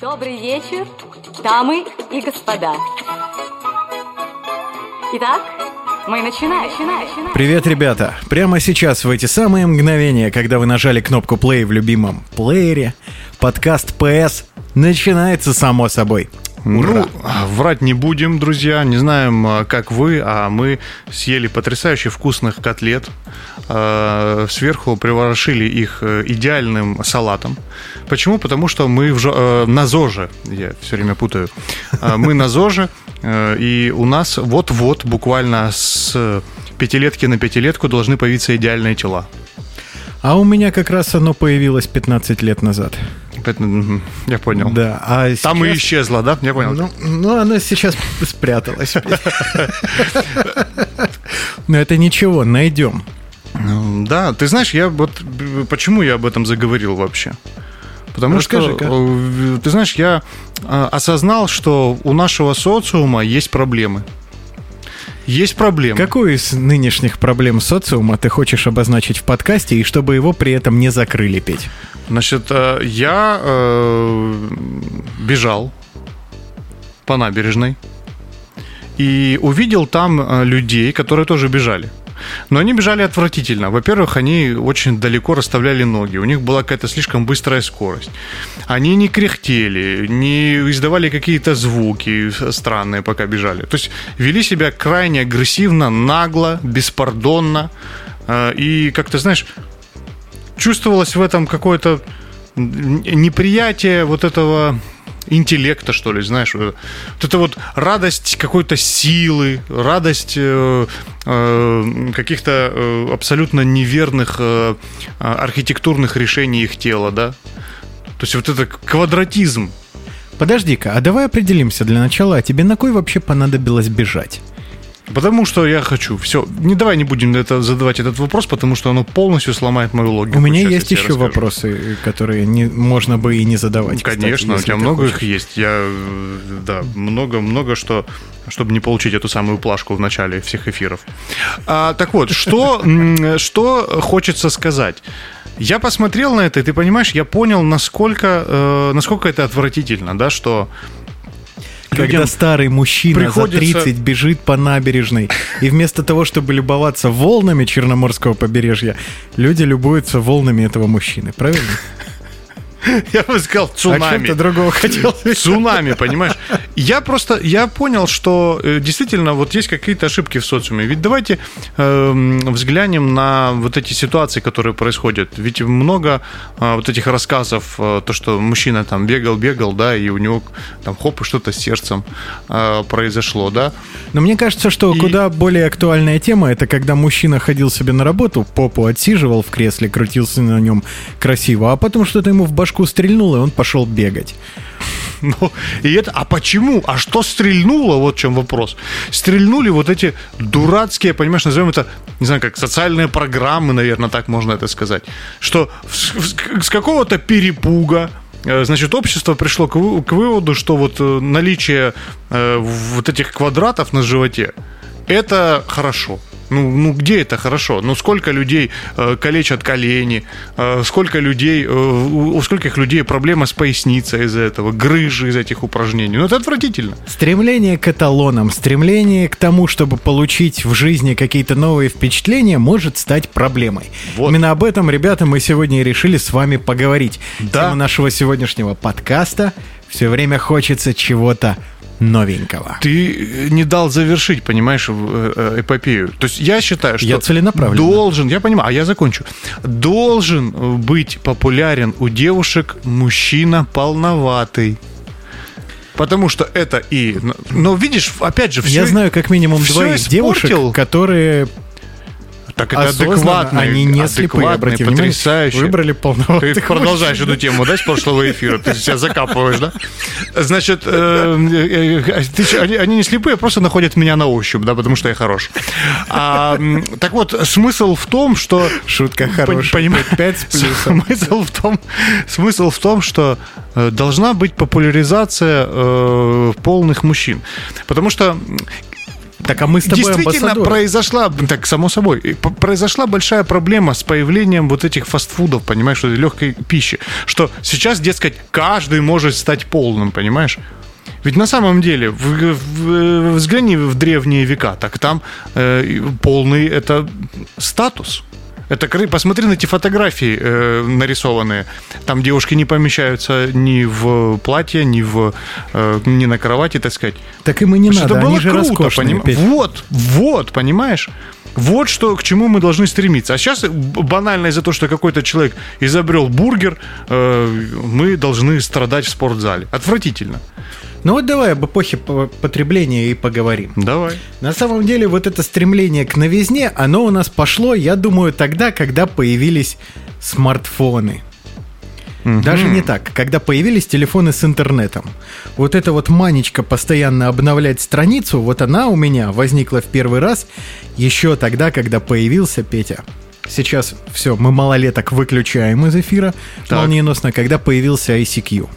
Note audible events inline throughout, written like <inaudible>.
Добрый вечер, дамы и господа. Итак, мы начинаем. начинаем. Привет, ребята! Прямо сейчас, в эти самые мгновения, когда вы нажали кнопку play в любимом плеере, подкаст PS начинается само собой. Ура! Ну, врать не будем, друзья. Не знаем, а, как вы, а мы съели потрясающе вкусных котлет. Э, Сверху приворошили их э, идеальным салатом. Почему? Потому что мы в, жо- э, на ЗОЖе. Я все время путаю. Э, Мы на ЗОЖе, э, и у нас вот-вот, буквально с пятилетки на пятилетку должны появиться идеальные тела. А у меня как раз оно появилось 15 лет назад. Я понял. Да, а Там и сейчас- исчезло, да? Я понял. Ну, ну, оно сейчас спряталось. <laughs> Но это ничего, найдем. Ну, Да, ты знаешь, я вот почему я об этом заговорил вообще? Потому Расскажи-ка. что, э, ты знаешь, я э, осознал, что у нашего социума есть проблемы. Есть проблемы. Какую из нынешних проблем социума ты хочешь обозначить в подкасте, и чтобы его при этом не закрыли, Петь? Значит, э, я э, бежал по набережной и увидел там э, людей, которые тоже бежали. Но они бежали отвратительно. Во-первых, они очень далеко расставляли ноги. У них была какая-то слишком быстрая скорость. Они не кряхтели, не издавали какие-то звуки странные, пока бежали. То есть вели себя крайне агрессивно, нагло, беспардонно. Э, И, как ты знаешь, чувствовалось в этом какое-то неприятие вот этого интеллекта, что ли, знаешь, вот это вот радость какой-то силы, радость э, э, каких-то э, абсолютно неверных э, архитектурных решений их тела, да. То есть вот это квадратизм. Подожди-ка, а давай определимся для начала, а тебе на кой вообще понадобилось бежать? Потому что я хочу. Все, не давай не будем это задавать этот вопрос, потому что оно полностью сломает мою логику. У меня Сейчас есть еще расскажу. вопросы, которые не, можно бы и не задавать. кстати, Конечно, у если тебя много хочешь. их есть. Я, да, много-много что, чтобы не получить эту самую плашку в начале всех эфиров. А, так вот, что, <laughs> что хочется сказать? Я посмотрел на это, и ты понимаешь, я понял, насколько, э, насколько это отвратительно, да, что Когда старый мужчина приходится- за 30 бежит по набережной, и вместо того, чтобы любоваться волнами Черноморского побережья, люди любуются волнами этого мужчины, правильно? <laughs> я бы сказал А чем цунами. ты другого хотел? <laughs> Цунами, понимаешь? Я просто, я понял, что э, действительно вот есть какие-то ошибки в социуме. Ведь давайте эм, взглянем на вот эти ситуации, которые происходят. Ведь много э, вот этих рассказов, э, то, что мужчина там бегал-бегал, да, и у него там хоп, и что-то с сердцем э, произошло, да. Но мне кажется, что И- куда более актуальная тема это когда мужчина ходил себе на работу, попу отсиживал в кресле, крутился на нем красиво, а потом что-то ему в башку стрельнуло, и он пошел бегать. <laughs> Ну, и это, а почему? А что стрельнуло? Вот в чем вопрос. Стрельнули вот эти дурацкие, понимаешь, назовем это, не знаю, как социальные программы, наверное, так можно это сказать. Что с, какого-то перепуга, э, Значит, общество пришло к, к выводу, что вот э, наличие э, вот этих квадратов на животе это хорошо. Ну, ну где это хорошо? Ну сколько людей э, калечат колени, э, сколько людей, э, у, у скольких людей проблема с поясницей из-за этого, грыжи из этих упражнений. Ну это отвратительно. Стремление к эталонам, стремление к тому, чтобы получить в жизни какие-то новые впечатления, может стать проблемой. Вот. Именно об этом, ребята, мы сегодня и решили с вами поговорить. Да. Тема нашего сегодняшнего подкаста «Все время хочется чего-то новенького». Ты не дал завершить, понимаешь, э, э, эпопею. То есть я считаю, что Я целенаправленно. должен, я понимаю, а я закончу. Должен быть популярен у девушек мужчина полноватый. Потому что это и... Но видишь, опять же, все... Я знаю как минимум двоих испортил. девушек, которые Так это адекватные, они не слепые, адекватные, обрати внимание, потрясающе. выбрали полноватых Ты продолжаешь эту тему, да, с прошлого эфира? Ты себя закапываешь, да? Значит, э, э, они, не слепые, просто находят меня на ощупь, да, потому что я хорош. А, так вот, смысл в том, что... Шутка хорошая. понимаешь, Пять с <laughs> плюсом. Смысл в том, смысл в том, что э, должна быть популяризация полных мужчин. Потому что Так, а мы с тобой Действительно амбассадоры. произошла, так само собой, произошла большая проблема с появлением вот этих фастфудов, понимаешь, легкой пищи, что сейчас, дескать, каждый может стать полным, понимаешь? Ведь на самом деле, в- в- взгляни в древние века, так там э, полный это статус. Это посмотри на эти фотографии э, нарисованные. Там девушки не помещаются ни в платье, ни в э, ни на кровати, так сказать. Так им и не Что надо, это было они же круто, поним- Петь. Вот, вот, понимаешь? Вот что, к чему мы должны стремиться. А сейчас банально из-за того, что какой-то человек изобрел бургер, э, мы должны страдать в спортзале. Отвратительно. Ну вот давай об эпохе по- потребления и поговорим. Давай. На самом деле вот это стремление к новизне, оно у нас пошло, я думаю, тогда, когда появились смартфоны. Даже не так, когда появились телефоны с интернетом. Вот эта вот манечка постоянно обновлять страницу, вот она у меня возникла в первый раз еще тогда, когда появился Петя. Сейчас все, мы малолеток выключаем из эфира Так. молниеносно, когда появился ICQ.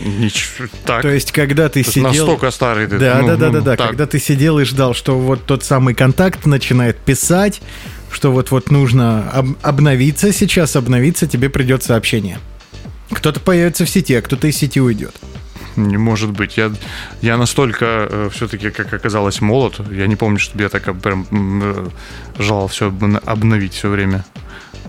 Ничего. Так. То есть, когда ты Это сидел... настолько старый ты. Да, Ну, да, да, ну, да, да. так. Когда ты сидел и ждал, что вот тот самый контакт начинает писать, что вот вот нужно об- обновиться сейчас, обновиться, тебе придет сообщение. Кто-то появится в сети, а кто-то из сети уйдет. Не может быть. Я, я настолько все-таки, как оказалось, молод. Я не помню, чтобы я так прям э, желал все обновить все время.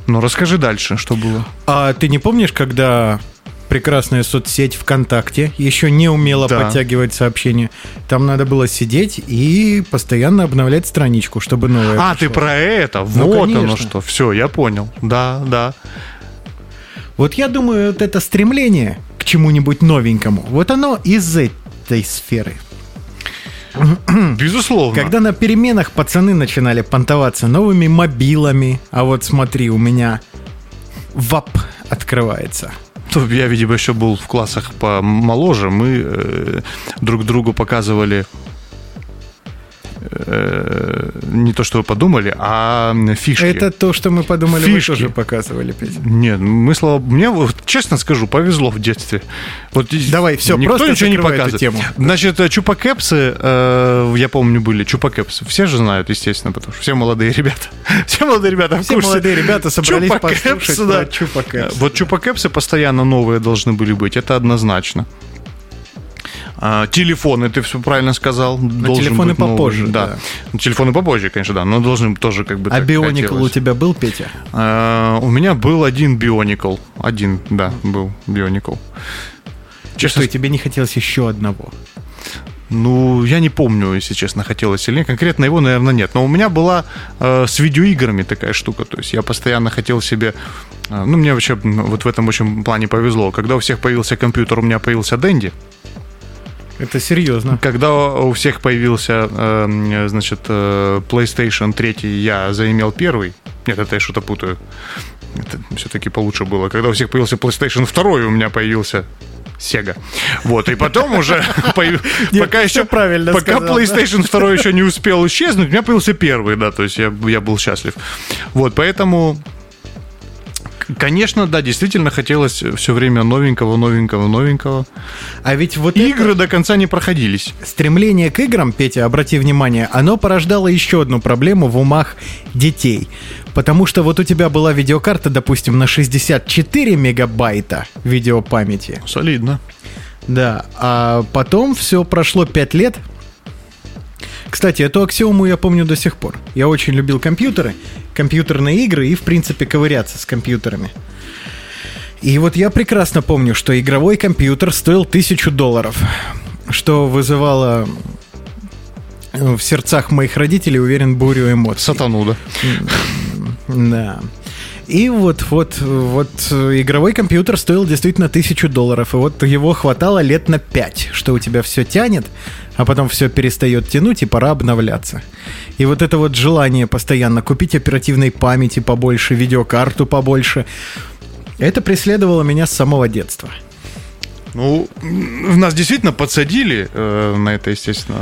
Но расскажи дальше, что было. А ты не помнишь, когда прекрасная соцсеть ВКонтакте еще не умела Да. подтягивать сообщения? Там надо было сидеть и постоянно обновлять страничку, чтобы новое А, пришло. ты про это? Ну, вот оно конечно. что. Все, я понял. Да, да. Вот я думаю, вот это стремление к чему-нибудь новенькому, вот оно из этой сферы. Безусловно. Когда на переменах пацаны начинали понтоваться новыми мобилами, а вот смотри, у меня ВАП открывается. То Я, видимо, еще был в классах помоложе. Мы э, друг другу показывали э, не то, что вы подумали, а фишки. Это то, что мы подумали, Фишки. вы тоже показывали, Петя. Нет, мы, слава мне, вот, честно скажу, повезло в детстве. Вот Давай, всё, никто просто ничего не показывает. тему. Значит, э, чупакепсы, э, я помню, были чупакепсы. Все же знают, естественно, потому что все молодые ребята. <laughs> Все молодые ребята Все курсе. молодые ребята собрались Чупакепсы, послушать да. про чупакепс. Вот чупакепсы постоянно новые должны были быть, это однозначно. А, телефоны, ты все правильно сказал. телефоны быть попозже, Да. да. Ну, Телефоны попозже, конечно, да, но должны тоже как бы А Бионикл у тебя был, Петя? А, У меня был один Бионикл. Один, да, был Бионикл. Что, и тебе не хотелось еще одного? Ну, я не помню, если честно, хотелось или нет. Конкретно его, наверное, нет. Но у меня была э, с видеоиграми такая штука. То есть я постоянно хотел себе... э, ну, мне вообще вот в этом очень плане повезло. Когда у всех появился компьютер, у меня появился Дэнди. Это серьезно. Когда у всех появился, э, значит, э, PlayStation 3, я заимел первый. Нет, это я что-то путаю. Это все-таки получше было. Когда у всех появился PlayStation 2, у меня появился Sega. Вот, и потом уже, <laughs> <laughs> пока еще, правильно пока. PlayStation 2 еще не успел исчезнуть, у меня появился первый, да, то есть я был счастлив. Вот, поэтому Конечно, да, действительно хотелось все время новенького, новенького, новенького. А ведь вот Игры до конца не проходились. Стремление к играм, Петя, обрати внимание, оно порождало еще одну проблему в умах детей. Потому что вот у тебя была видеокарта, допустим, на 64 мегабайта видеопамяти. Солидно. Да, а потом все прошло 5 лет. Кстати, эту аксиому я помню до сих пор. Я очень любил компьютеры, компьютерные игры и, в принципе, ковыряться с компьютерами. И вот я прекрасно помню, что игровой компьютер стоил тысячу долларов, что вызывало э, в сердцах моих родителей, уверен, бурю эмоций. Сатану, да. Да. И вот, вот, вот э, игровой компьютер стоил действительно тысячу долларов, и вот его хватало лет на пять, что у тебя все тянет, а потом все перестает тянуть, и пора обновляться. И вот это вот желание постоянно купить оперативной памяти побольше, видеокарту побольше, это преследовало меня с самого детства. Ну, нас действительно подсадили э, на это, естественно.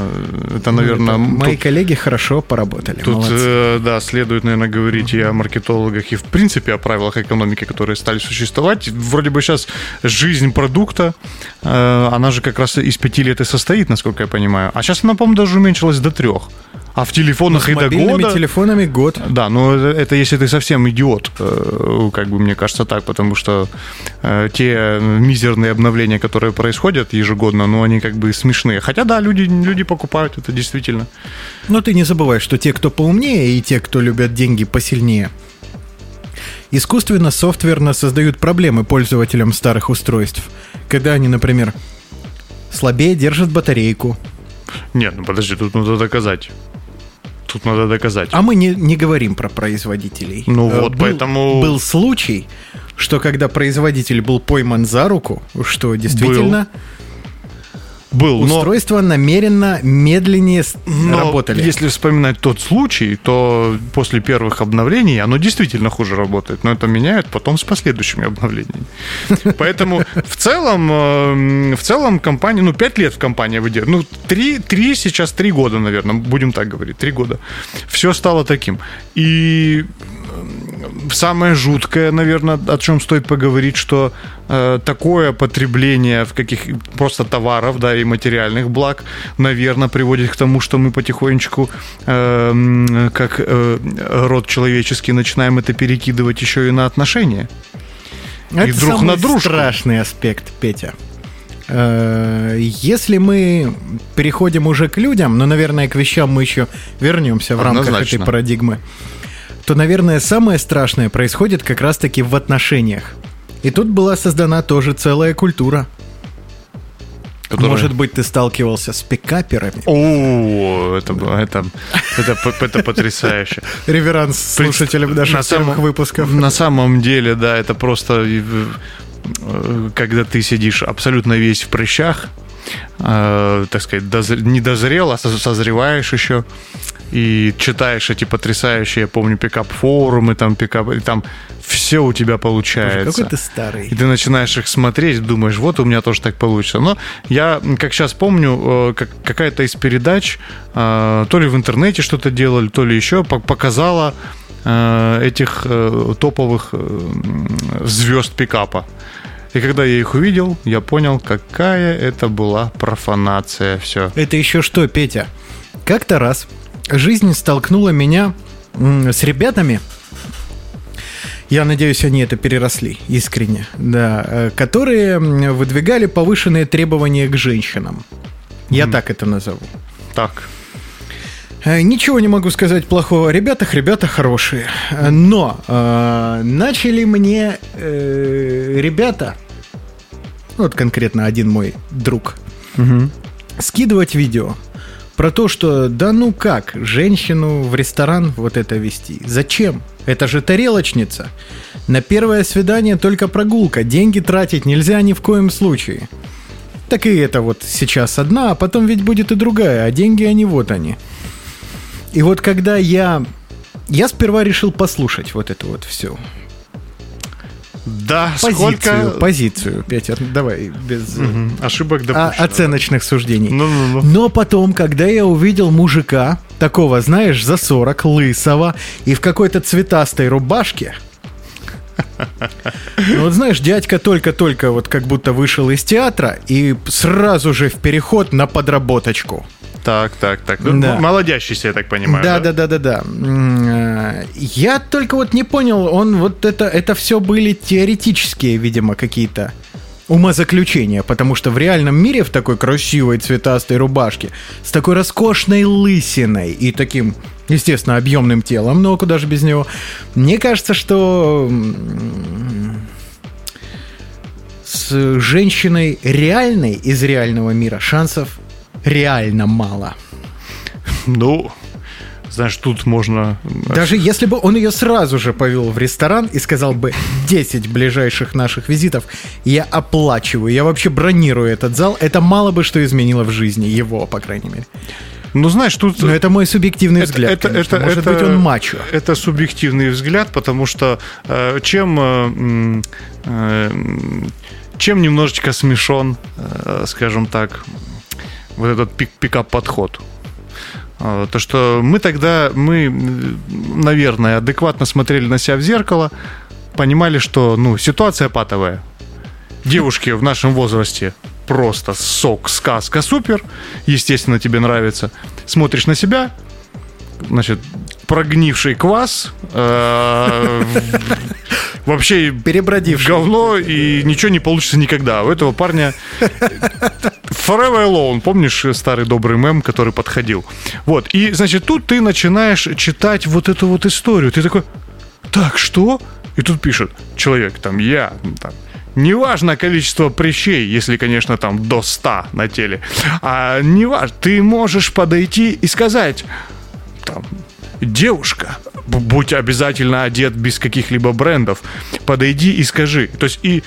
Это, наверное, Ну, Это Мои тут- коллеги хорошо поработали. Тут, молодцы. э, да, следует, наверное, говорить и о маркетологах, и в принципе о правилах экономики, которые стали существовать. Вроде бы сейчас жизнь продукта, э, она же как раз из пяти лет и состоит, насколько я понимаю. А сейчас она, по-моему, даже уменьшилась до трех. А в Ну, телефонах с и до мобильными года... телефонами год. Да, но это, это если ты совсем идиот, э, как бы мне кажется так, потому что э, те мизерные обновления, которые происходят ежегодно, ну они как бы смешные. Хотя да, люди, люди покупают это действительно. Но ты не забывай, что те, кто поумнее, и те, кто любят деньги посильнее, искусственно софтверно создают проблемы пользователям старых устройств, когда они, например, слабее держат батарейку. Нет, ну подожди, тут надо доказать. Тут надо доказать. А мы не, не говорим про производителей. Ну Э, вот, был- поэтому- Был случай, что когда производитель был пойман за руку, что действительно Был, но, устройства намеренно медленнее но работали. если вспоминать тот случай, то после первых обновлений оно действительно хуже работает, но это меняют потом с последующими обновлениями. <laughs> Поэтому в целом, э, в целом компания, ну 5 лет в компании выдерживает, ну 3, 3 сейчас 3 года, наверное, будем так говорить, 3 года. Все стало таким. И самое жуткое, наверное, о чем стоит поговорить, что э, такое потребление в каких просто товаров, да, и материальных благ, наверное, приводит к тому, что мы потихонечку, э, как э, род человеческий, начинаем это перекидывать еще и на отношения. Это друг самый на дружку. страшный аспект, Петя. Э, Если мы переходим уже к людям, но, наверное, к вещам мы еще вернемся в рамках Однозначно. этой парадигмы, то, наверное, самое страшное происходит как раз-таки в отношениях. И тут была создана тоже целая культура. Которая- Может быть, ты сталкивался с пикаперами? О, это, было- это, это, это потрясающе. Реверанс слушателям На наших самом- первых выпусков. На самом деле, да, это просто э, когда ты сидишь абсолютно весь в прыщах, э, так сказать, доз- не дозрел, а соз- созреваешь еще. И читаешь эти потрясающие, я помню, пикап-форумы, там пикап, и там все у тебя Боже, получается. Какой ты старый. И ты начинаешь их смотреть, думаешь, вот у меня тоже так получится. Но я, как сейчас помню, э, как, какая-то из передач, э, то ли в интернете что-то делали, то ли еще, пок- показала э, этих топовых звезд пикапа. И когда я их увидел, я понял, какая это была профанация. Все. Это еще что, Петя? Как-то раз жизнь столкнула меня с ребятами. Я надеюсь, они это переросли искренне, да, э, которые выдвигали повышенные требования к женщинам. Я так это назову. Так. Э, Ничего не могу сказать плохого о ребятах, ребята хорошие. Э, Но э, начали мне э, ребята, вот конкретно один мой друг, скидывать видео про то, что да ну как, женщину в ресторан вот это вести? Зачем? Это же тарелочница. На первое свидание только прогулка, деньги тратить нельзя ни в коем случае. Так и это вот сейчас одна, а потом ведь будет и другая, а деньги они вот они. И вот когда я... Я сперва решил послушать вот это вот все. Да, Позицию, сколько позицию, Петя, давай без Мгм. ошибок а- допущено. оценочных суждений. Ну-ну-ну. Но потом, когда я увидел мужика, такого, знаешь, за 40, лысого, и в какой-то цветастой рубашке, ну, вот знаешь, дядька только-только вот как будто вышел из театра и сразу же в переход на подработочку. Так, так, так. Да. Ну, Молодящийся, я так понимаю. Да, да, да, да, да. М, э, Я только вот не понял, он вот это, это все были теоретические, видимо, какие-то умозаключения, потому что в реальном мире в такой красивой цветастой рубашке, с такой роскошной лысиной и таким, естественно, объемным телом, но куда же без него, мне кажется, что с женщиной реальной из реального мира шансов реально мало. Ну, знаешь, тут можно... Даже если бы он ее сразу же повел в ресторан и сказал бы 10 ближайших наших визитов, я оплачиваю, я вообще бронирую этот зал, это мало бы что изменило в жизни его, по крайней мере. Ну, знаешь, тут... Но это мой субъективный взгляд. конечно. Может быть, он мачо. Это субъективный взгляд, потому что э, чем, э, э, чем немножечко смешон, э, скажем так, вот этот пик пикап-подход. Э, То, что мы тогда, мы, наверное, адекватно смотрели на себя в зеркало, понимали, что, ну, ситуация патовая. Девушки в нашем возрасте просто сок, сказка, супер. Естественно, тебе нравится. Смотришь на себя, значит, прогнивший квас, э, вообще Перебродивший. говно, и ничего не получится никогда. У этого парня Forever Alone, помнишь старый добрый мем, который подходил? Вот, и, значит, тут ты начинаешь читать вот эту вот историю. Ты такой, так, что? И тут пишет человек, там, я, там, Неважно количество прыщей, если, конечно, там до 100 на теле. А неважно, ты можешь подойти и сказать, там, девушка, будь обязательно одет без каких-либо брендов, подойди и скажи. То есть и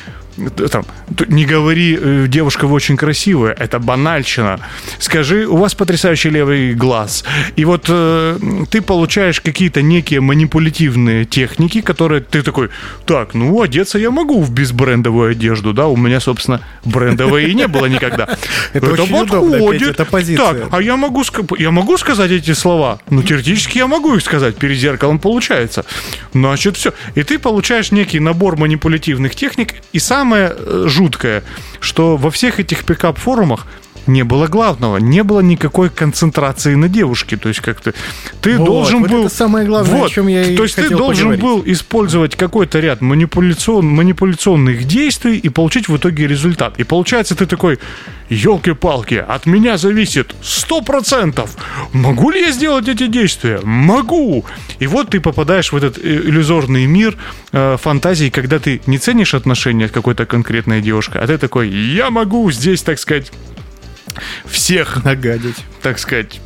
там, т- не говори, э, девушка вы очень красивая, это банальщина. Скажи, у вас потрясающий левый глаз. И вот э, ты получаешь какие-то некие манипулятивные техники, которые ты такой, так, ну одеться я могу в безбрендовую одежду, да, у меня, собственно, брендовой и не было никогда. <laughs> Это очень удобно, это позиция. Так, а я могу, я могу сказать эти слова? Ну, теоретически я могу их сказать. Перед зеркалом получается. Значит, все. И ты получаешь некий набор манипулятивных техник. И самое э, жуткое, что во всех этих пикап-форумах не было главного, не было никакой концентрации на девушке. То есть как-то ты Вот, должен вот был... это самое главное, о чем я и То есть ты должен поговорить. был использовать какой-то ряд манипуляцион, манипуляционных действий и получить в итоге результат. И получается ты такой, елки-палки, от меня зависит 100%. Могу ли я сделать эти действия? Могу. И вот ты попадаешь в этот э, иллюзорный мир э, фантазий, когда ты не ценишь отношения с какой-то конкретной девушкой, а ты такой, я могу здесь, так сказать, всех Нагадить. так сказать,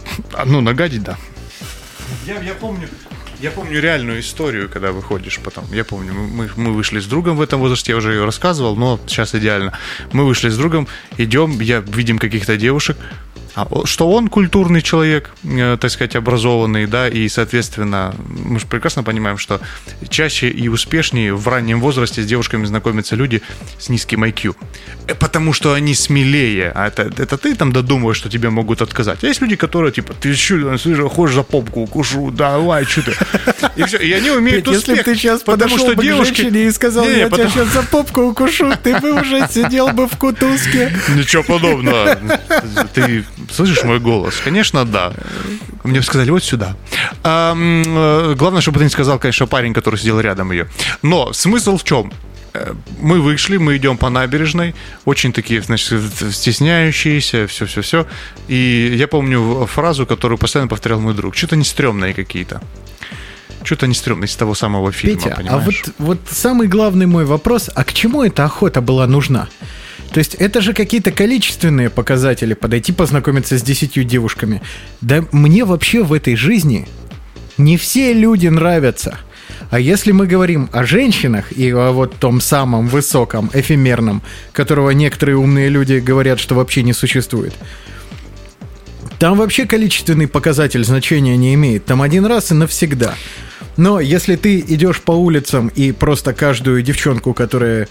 ну, нагадить, да. Я, я помню, я помню реальную историю, когда выходишь потом. Я помню, мы, мы вышли с другом в этом возрасте, я уже ее рассказывал, но сейчас идеально. Мы вышли с другом, идем, я видим каких-то девушек, что он культурный человек, э, так сказать, образованный, да, и, соответственно, мы же прекрасно понимаем, что чаще и успешнее в раннем возрасте с девушками знакомятся люди с низким IQ. Э, Потому что они смелее. А это, это ты там додумываешь, что тебе могут отказать. А есть люди, которые, типа, ты что, слышишь, хочешь за попку укушу, давай, что ты. И все. И они умеют Петь, если успех. ты сейчас потому подошел что бы девушки... к женщине и сказал, Не, я потому- тебя сейчас за попку укушу, ты бы уже сидел бы в кутузке. Ничего подобного. Ты <laughs> слышишь мой голос? Конечно, да. Мне сказали, вот сюда. А, главное, чтобы ты не сказал, конечно, парень, который сидел рядом ее. Но смысл в чем? Э, Мы вышли, мы идем по набережной, очень такие, значит, стесняющиеся, все-все-все. И я помню фразу, которую постоянно повторял мой друг. Что-то не стрёмные какие-то. Что-то не стрёмные из того самого фильма, Петя, а понимаешь? вот, вот самый главный мой вопрос, а к чему эта охота была нужна? То есть это же какие-то количественные показатели, подойти познакомиться с десятью девушками. Да мне вообще в этой жизни не все люди нравятся. А если мы говорим о женщинах и о вот том самом высоком, эфемерном, которого некоторые умные люди говорят, что вообще не существует, там вообще количественный показатель значения не имеет. Там один раз и навсегда. Но если ты идешь по улицам и просто каждую девчонку, которая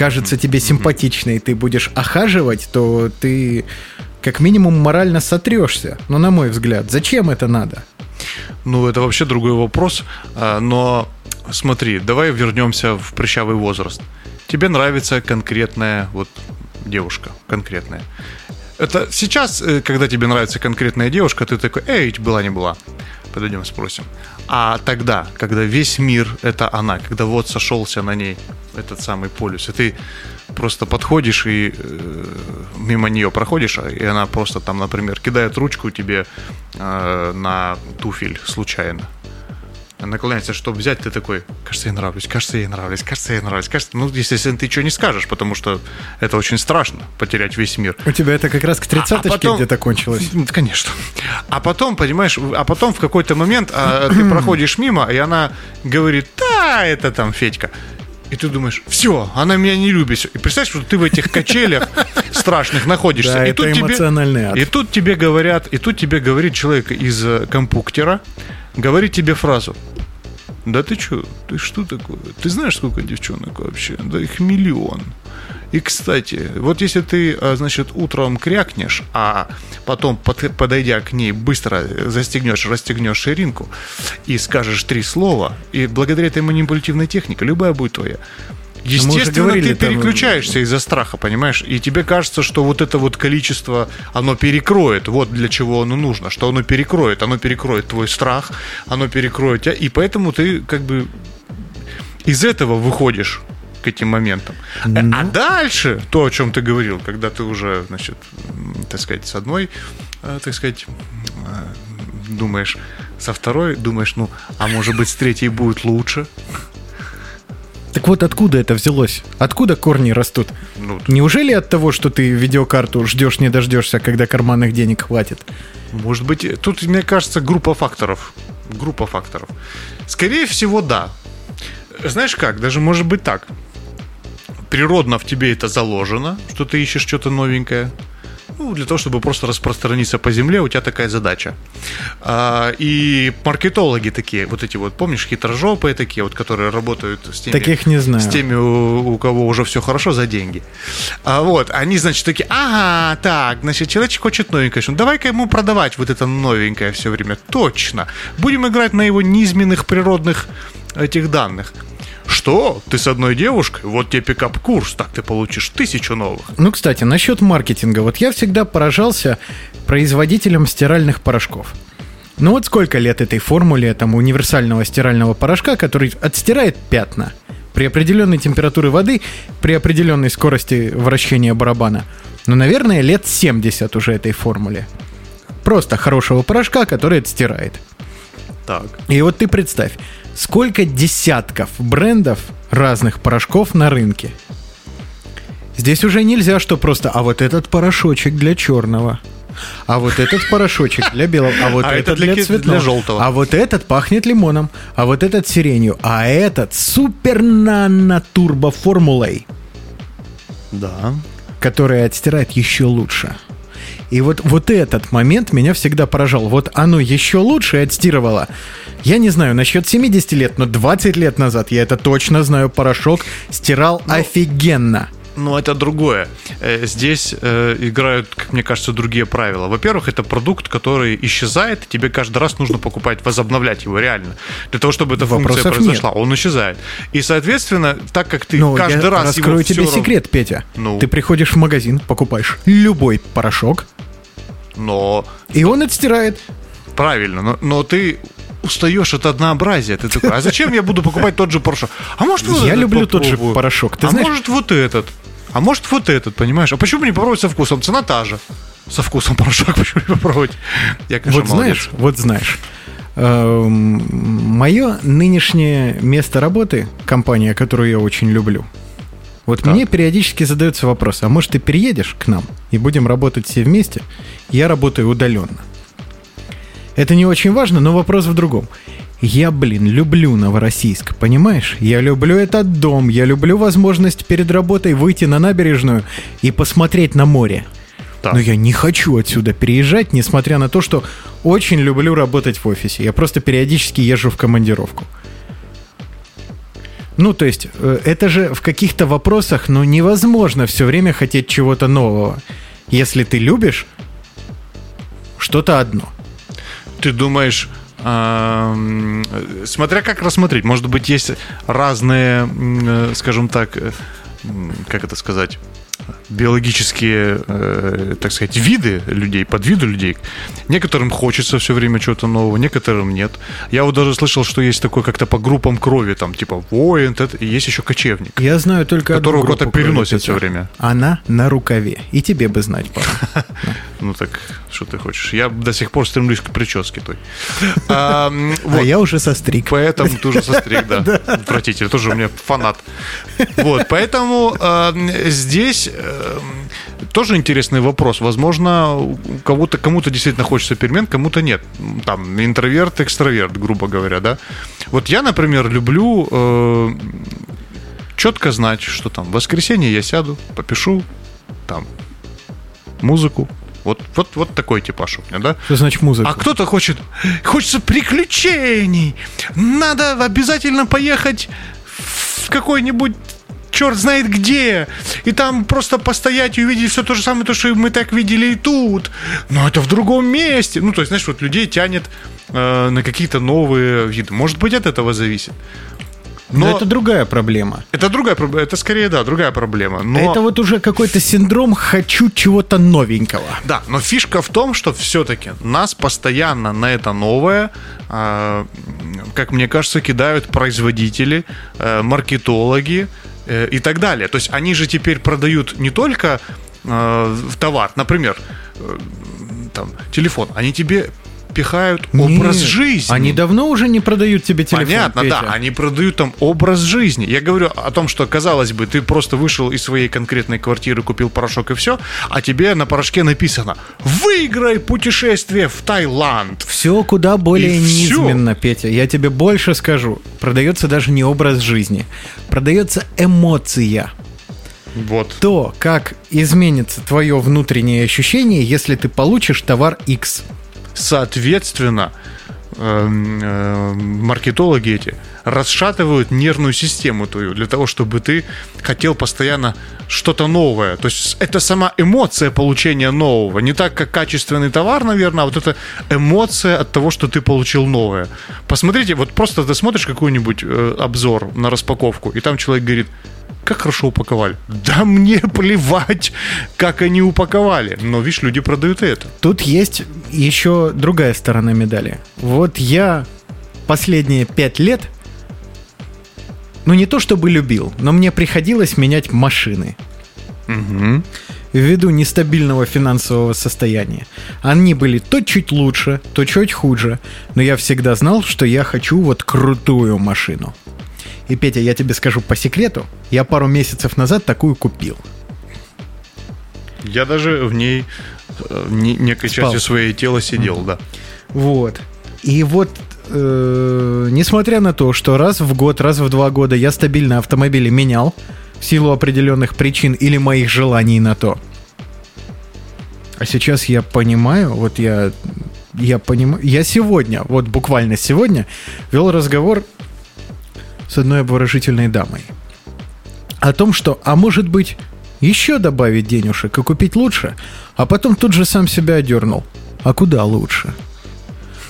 кажется тебе симпатичной, ты будешь охаживать, то ты как минимум морально сотрешься. Ну, на мой взгляд. Зачем это надо? Ну, это вообще другой вопрос. А, Но смотри, давай вернемся в прыщавый возраст. Тебе нравится конкретная вот девушка, конкретная. Это сейчас, э, когда тебе нравится конкретная девушка, ты такой, эй, была не была. Подойдем спросим. А тогда, когда весь мир это она, когда вот сошелся на ней этот самый полюс, и ты просто подходишь и э, мимо нее проходишь, а- и она просто там, например, кидает ручку тебе э, на туфель случайно. Наклоняется, чтобы взять, ты такой, кажется, я нравлюсь, кажется, я ей нравлюсь, кажется, я ей нравлюсь, кажется, ну, естественно, ты ничего не скажешь, потому что это очень страшно, потерять весь мир. У тебя это как раз к тридцаточке А потом- где-то кончилось. Конечно. А потом, понимаешь, а потом в какой-то момент а, ты проходишь мимо, и она говорит, да, это там Федька. И ты думаешь, все, она меня не любит. И представляешь, что ты в этих качелях <laughs> страшных находишься. Да, и это тут тебе. И тут тебе говорят, и тут тебе говорит человек из э, компуктера, говорит тебе фразу. Да ты что? Ты что такое? Ты знаешь, сколько девчонок вообще? Да их миллион. И, кстати, вот если ты, а, значит, утром крякнешь, а потом, под- подойдя к ней, быстро застегнешь, расстегнешь ширинку и скажешь три слова, и благодаря этой манипулятивной технике любая будет твоя. Естественно, ты там- переключаешься из-за страха, понимаешь? И тебе кажется, что вот это вот количество, оно перекроет, вот для чего оно нужно, что оно перекроет, оно перекроет твой страх, оно перекроет тебя, и поэтому ты как бы из этого выходишь к этим моментам. Ну. А дальше, то, о чем ты говорил, когда ты уже, значит, так сказать, с одной, э, так сказать, э, думаешь, со второй думаешь, ну, а может быть, с третьей будет лучше. Так вот откуда это взялось? Откуда корни растут? Ну, Неужели от того, что ты видеокарту ждешь, не дождешься, когда карманных денег хватит? Может быть, тут, мне кажется, группа факторов. Группа факторов. Скорее всего, да. Знаешь как, даже может быть так. Природно в тебе это заложено, что ты ищешь что-то новенькое. Ну, для того, чтобы просто распространиться по земле, у тебя такая задача. А, и маркетологи такие, вот эти вот, помнишь, хитрожопые такие, вот, которые работают с теми, Таких не знаю. с теми, у, у кого уже все хорошо за деньги. А вот, они, значит, такие, ага, так, значит, человечек хочет новенькое. Давай-ка ему продавать вот это новенькое все время. Точно. Будем играть на его низменных природных этих данных. Что? Ты с одной девушкой? Вот тебе пикап-курс, так ты получишь тысячу новых. Ну, кстати, насчет маркетинга. Вот я всегда поражался производителям стиральных порошков. Ну вот сколько лет этой формуле, там, универсального стирального порошка, который отстирает пятна при определенной температуре воды, при определенной скорости вращения барабана. Ну, наверное, лет 70 уже этой формуле. Просто хорошего порошка, который отстирает. Так. И вот ты представь, сколько десятков брендов разных порошков на рынке. Здесь уже нельзя, что просто, а вот этот порошочек для черного, а вот этот порошочек для белого, а вот А этот это для для, цветного, для желтого. а вот этот пахнет лимоном, а вот этот сиренью, а этот супер нано турбо формулой, Да. которая отстирает еще лучше. И вот, вот этот момент меня всегда поражал. Вот оно еще лучше отстирывало. Я не знаю, насчет 70 лет, но 20 лет назад, я это точно знаю, порошок стирал офигенно. Но это другое. Э, Здесь э, играют, как мне кажется, другие правила. Во-первых, это продукт, который исчезает, тебе каждый раз нужно покупать, возобновлять его реально. Для того, чтобы эта функция Вопросов произошла. Он исчезает. И, соответственно, так как ты Но каждый я раз раскрою его тебе равно- секрет, Петя. Ну? Ты приходишь в магазин, покупаешь любой порошок, Но и он отстирает. правильно, но, но ты устаешь от однообразия. Ты такой, а зачем я буду покупать тот же порошок? А может, вот Я люблю тот же попробую? порошок. Ты а знаешь- может, вот этот? А может, вот этот, понимаешь? А почему бы не попробовать со вкусом? Цена та же. Со вкусом порошок <laughs> почему не попробовать? Я, конечно, Вот молодец. знаешь, вот знаешь. Мое нынешнее место работы, компания, которую я очень люблю, вот Так. мне периодически задается вопрос, а может ты переедешь к нам и будем работать все вместе? Я работаю удаленно. Это не очень важно, но вопрос в другом. Я, блин, люблю Новороссийск, понимаешь? Я люблю этот дом, я люблю возможность перед работой выйти на набережную и посмотреть на море. Так. Но я не хочу отсюда переезжать, несмотря на то, что очень люблю работать в офисе. Я просто периодически езжу в командировку. Ну, то есть, э, это же в каких-то вопросах, ну, невозможно все время хотеть чего-то нового. Если ты любишь что-то одно. Ты думаешь, смотря как рассмотреть, может быть, есть разные, э, скажем так, э, как это сказать, биологические, э, так сказать, виды людей, подвиды людей. Некоторым хочется все время чего-то нового, некоторым нет. Я вот даже слышал, что есть такое как-то по группам крови, там, типа воин, и есть еще кочевник. Я знаю только Которого переносят крови, всё время. Она на рукаве. И тебе бы знать пора. <laughs> Ну так, что ты хочешь? Я до сих пор стремлюсь к прическе той. А, <laughs> А я уже состриг. Поэтому ты уже состриг, да. <laughs> Отвратитель, тоже у меня фанат. Вот, поэтому э, здесь тоже интересный вопрос. Возможно, кого-то, кому-то действительно хочется перемен, кому-то нет. Там интроверт, экстраверт, грубо говоря, да. Вот я, например, люблю э, четко знать, что там в воскресенье я сяду, попишу там музыку, Вот, вот, вот такой типаж у меня, да? Что значит музыка? А кто-то хочет, хочется приключений. Надо обязательно поехать в какой-нибудь черт знает где, и там просто постоять и увидеть все то же самое, то, что мы так видели и тут, но это в другом месте. Ну, то есть, знаешь, вот людей тянет э, на какие-то новые виды. Может быть, от этого зависит. Но, Но это другая проблема. это другая проблема, это скорее, да, другая проблема. Но... Это вот уже какой-то синдром «хочу чего-то новенького». Да, но фишка в том, что все-таки нас постоянно на это новое, э, как мне кажется, кидают производители, э, маркетологи и так далее. То есть они же теперь продают не только э, товар, например, э, там, телефон, они тебе пихают образ Нет, жизни. Они давно уже не продают тебе телефон, Понятно, Петя. да, они продают там образ жизни. Я говорю о том, что, казалось бы, ты просто вышел из своей конкретной квартиры, купил порошок и все, а тебе на порошке написано «Выиграй путешествие в Таиланд». Все куда более И низменно, Петя. Я тебе больше скажу. Продается даже не образ жизни. Продается эмоция. Вот. То, как изменится твое внутреннее ощущение, если ты получишь товар X. Соответственно, эм, э, маркетологи эти расшатывают нервную систему твою для того, чтобы ты хотел постоянно что-то новое. То есть это сама эмоция получения нового. Не так, как качественный товар, наверное, а вот это эмоция от того, что ты получил новое. Посмотрите, вот просто ты смотришь какой-нибудь э, обзор на распаковку, и там человек говорит, как хорошо упаковали. Да мне плевать, как они упаковали. Но, видишь, люди продают и это. Тут есть еще другая сторона медали. Вот я последние пять лет, ну не то чтобы любил, но мне приходилось менять машины. Ввиду нестабильного финансового состояния. Они были то чуть лучше, то чуть хуже, но я всегда знал, что я хочу вот крутую машину. И, Петя, я тебе скажу по секрету, я пару месяцев назад такую купил. Я даже в ней э, не- некой Спал. частью своей тела сидел, да. Вот. И вот, э, несмотря на то, что раз в год, раз в два года я стабильно автомобили менял в силу определенных причин или моих желаний на то. А сейчас я понимаю, вот я, я понимаю, я сегодня, вот буквально сегодня, вел разговор с одной обворожительной дамой о том, что, а может быть, еще добавить денежек и купить лучше, а потом тут же сам себя одернул. А куда лучше?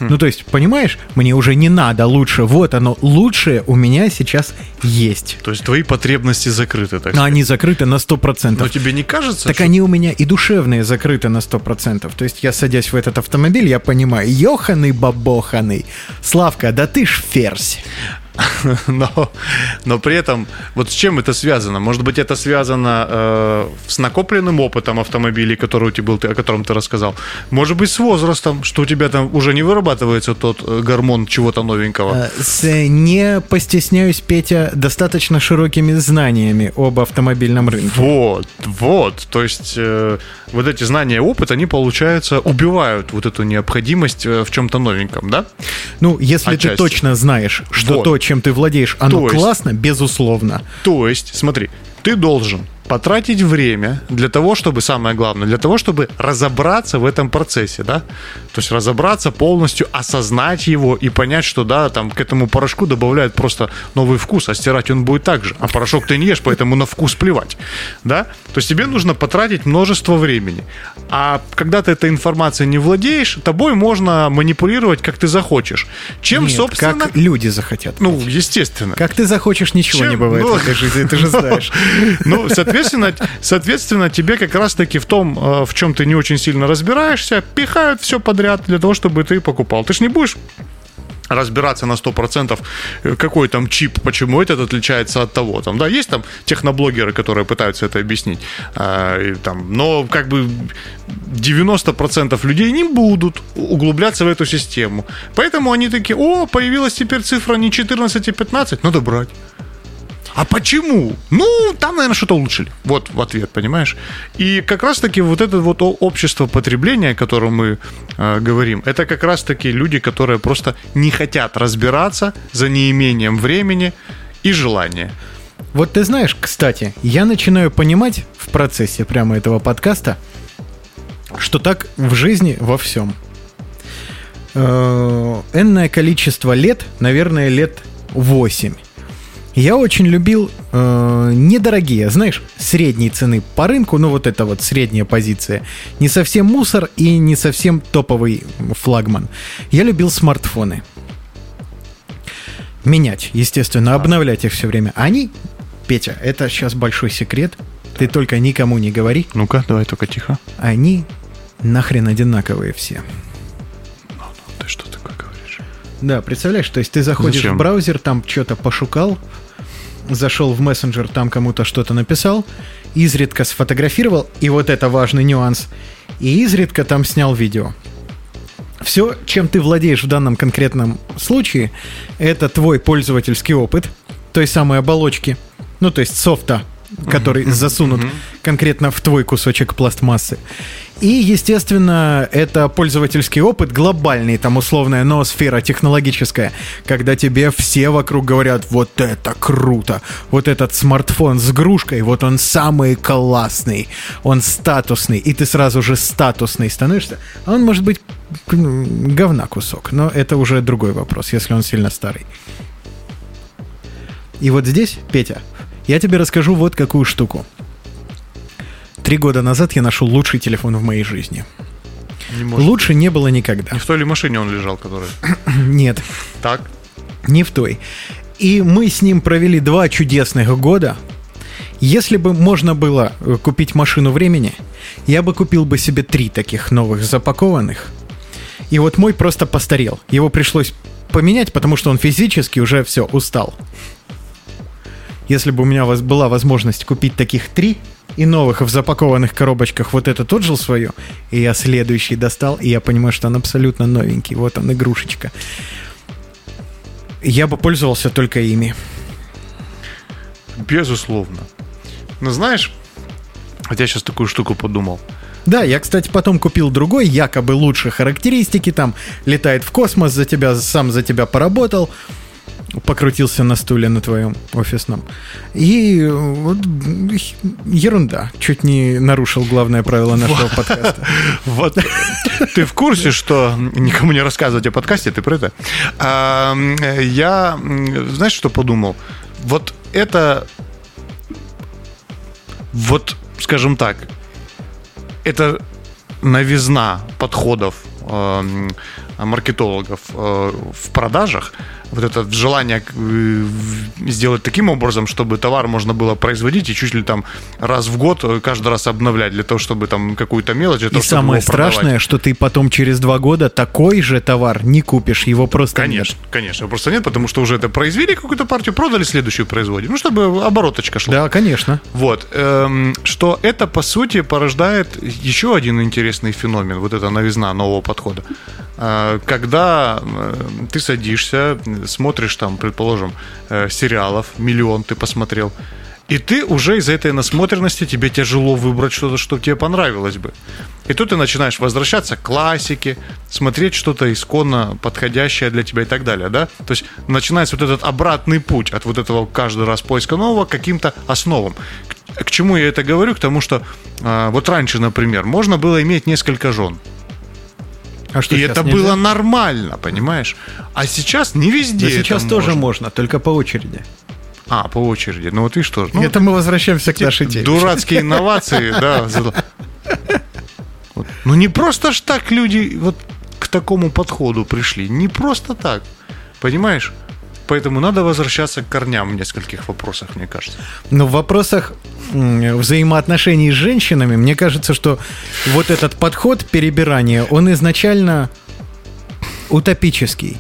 Ну, то есть, понимаешь, мне уже не надо лучше. Вот оно, лучшее у меня сейчас есть. То есть твои потребности закрыты, так сказать. они закрыты на 100%. Но тебе не кажется, Так что- они у меня и душевные закрыты на 100%. То есть я, садясь в этот автомобиль, я понимаю, ёханый бабоханый. Славка, да ты ж ферзь. <laughs> но, но при этом, вот с чем это связано? Может быть, это связано э, с накопленным опытом автомобилей, который у тебя был, ты, о котором ты рассказал. Может быть, с возрастом, что у тебя там уже не вырабатывается тот э, гормон чего-то новенького. Э, С, э, не постесняюсь, Петя, достаточно широкими знаниями об автомобильном рынке. Вот, вот. То есть э, вот эти знания и опыт, они, получается, убивают вот эту необходимость в чем-то новеньком, да? Ну, если ты Отчасти. точно знаешь, что Вот. то, чем ты владеешь, оно То есть- классно, безусловно. То есть, смотри, ты должен потратить время для того, чтобы, самое главное, для того, чтобы разобраться в этом процессе, да? То есть разобраться полностью, осознать его и понять, что, да, там к этому порошку добавляют просто новый вкус, а стирать он будет так же. А порошок ты не ешь, поэтому на вкус плевать, да? То есть тебе нужно потратить множество времени. А когда ты этой информацией не владеешь, тобой можно манипулировать, как ты захочешь. Чем, Нет, собственно... как люди захотят. Ну, естественно. Как ты захочешь, ничего Чем? не бывает Ну, в этой жизни, ты же <laughs> знаешь. Ну, соответственно, соответственно, тебе как раз-таки в том, э, в чем ты не очень сильно разбираешься, пихают все подряд для того, чтобы ты покупал. Ты ж не будешь разбираться на 100%, э, какой там чип, почему этот отличается от того. Там, да, есть там техноблогеры, которые пытаются это объяснить. а, и там, но как бы 90% людей не будут углубляться в эту систему. Поэтому они такие, о, появилась теперь цифра не 14 и 15, надо брать. А почему? Ну, там, наверное, что-то улучшили. Вот в ответ, понимаешь? И как раз-таки вот это вот общество потребления, о котором мы э, говорим, это как раз-таки люди, которые просто не хотят разбираться за неимением времени и желания. Вот ты знаешь, кстати, я начинаю понимать в процессе прямо этого подкаста, что так в жизни во всем. Э, энное количество лет, наверное, лет 8. Я очень любил э, недорогие, знаешь, средней цены по рынку, ну вот это вот средняя позиция. Не совсем мусор и не совсем топовый флагман. Я любил смартфоны. Менять, естественно, обновлять их все время. Они, Петя, это сейчас большой секрет. Ты только никому не говори. Ну-ка, давай только тихо. Они нахрен одинаковые все. Ты что такое говоришь? Да, представляешь, то есть ты заходишь Зачем? в браузер, там что-то пошукал, зашел в мессенджер, там кому-то что-то написал, изредка сфотографировал, и вот это важный нюанс, и изредка там снял видео. Все, чем ты владеешь в данном конкретном случае, это твой пользовательский опыт, той самой оболочки, ну то есть софта, который засунут конкретно в твой кусочек пластмассы. И, естественно, это пользовательский опыт глобальный, там условная ноосфера технологическая, когда тебе все вокруг говорят, вот это круто, вот этот смартфон с игрушкой, вот он самый классный, он статусный, и ты сразу же статусный становишься. А он может быть говна кусок, но это уже другой вопрос, если он сильно старый. И вот здесь, Петя, я тебе расскажу вот какую штуку. Три года назад я нашел лучший телефон в моей жизни. Не может Лучше не было никогда. Не в той ли машине он лежал, который... <clears throat> Нет, Так. не в той. И мы с ним провели два чудесных года. Если бы можно было э, купить машину времени, я бы купил бы себе три таких новых запакованных. И вот мой просто постарел. Его пришлось поменять, потому что он физически уже все устал. Если бы у меня была возможность купить таких три и новых в запакованных коробочках вот этот отжил свое, и я следующий достал, и я понимаю, что он абсолютно новенький. Вот он, игрушечка. Я бы пользовался только ими. Безусловно. Но знаешь, вот я сейчас такую штуку подумал. Да, я, кстати, потом купил другой, якобы лучше характеристики, там летает в космос за тебя, сам за тебя поработал, покрутился на стуле на твоем офисном. И э, вот, ерунда, чуть не нарушил главное правило нашего подкаста. <laughs> Вот ты в курсе, что никому не рассказывать о подкасте, ты про это? А, Я, знаешь, что подумал? Вот это, вот, скажем так, это новизна подходов маркетологов э, в продажах, вот это желание э, сделать таким образом, чтобы товар можно было производить и чуть ли там раз в год э, каждый раз обновлять для того, чтобы там какую-то мелочь, для И того, чтобы самое его продавать. страшное, что ты потом через два года такой же товар не купишь, его просто Конечно, нет. конечно. Просто нет, потому что уже это произвели какую-то партию, продали, следующую производим. Ну, чтобы обороточка шла. Да, конечно. Вот, эм, что это, по сути, порождает еще один интересный феномен, вот эта новизна нового подхода. Э, Когда ты садишься, смотришь там, предположим, э, сериалов, миллион ты посмотрел, и ты уже из-за этой насмотренности тебе тяжело выбрать что-то, что тебе понравилось бы. И тут ты начинаешь возвращаться к классике, смотреть что-то исконно подходящее для тебя и так далее, да? То есть начинается вот этот обратный путь от вот этого каждый раз поиска нового каким-то основам. К, к чему я это говорю? К тому, что а, вот раньше, например, можно было иметь несколько жен. А что и это нельзя? было нормально, понимаешь? А сейчас не везде. Да сейчас тоже можно. можно, только по очереди. А, по очереди. Ну вот видишь тоже. Ну, Это мы возвращаемся к нашей теме. Дурацкие инновации, <laughs> да. Ну не просто ж так люди вот к такому подходу пришли. Не просто так. Понимаешь? Поэтому надо возвращаться к корням в нескольких вопросах, мне кажется. Но в вопросах взаимоотношений с женщинами, мне кажется, что вот этот подход перебирания, он изначально утопический.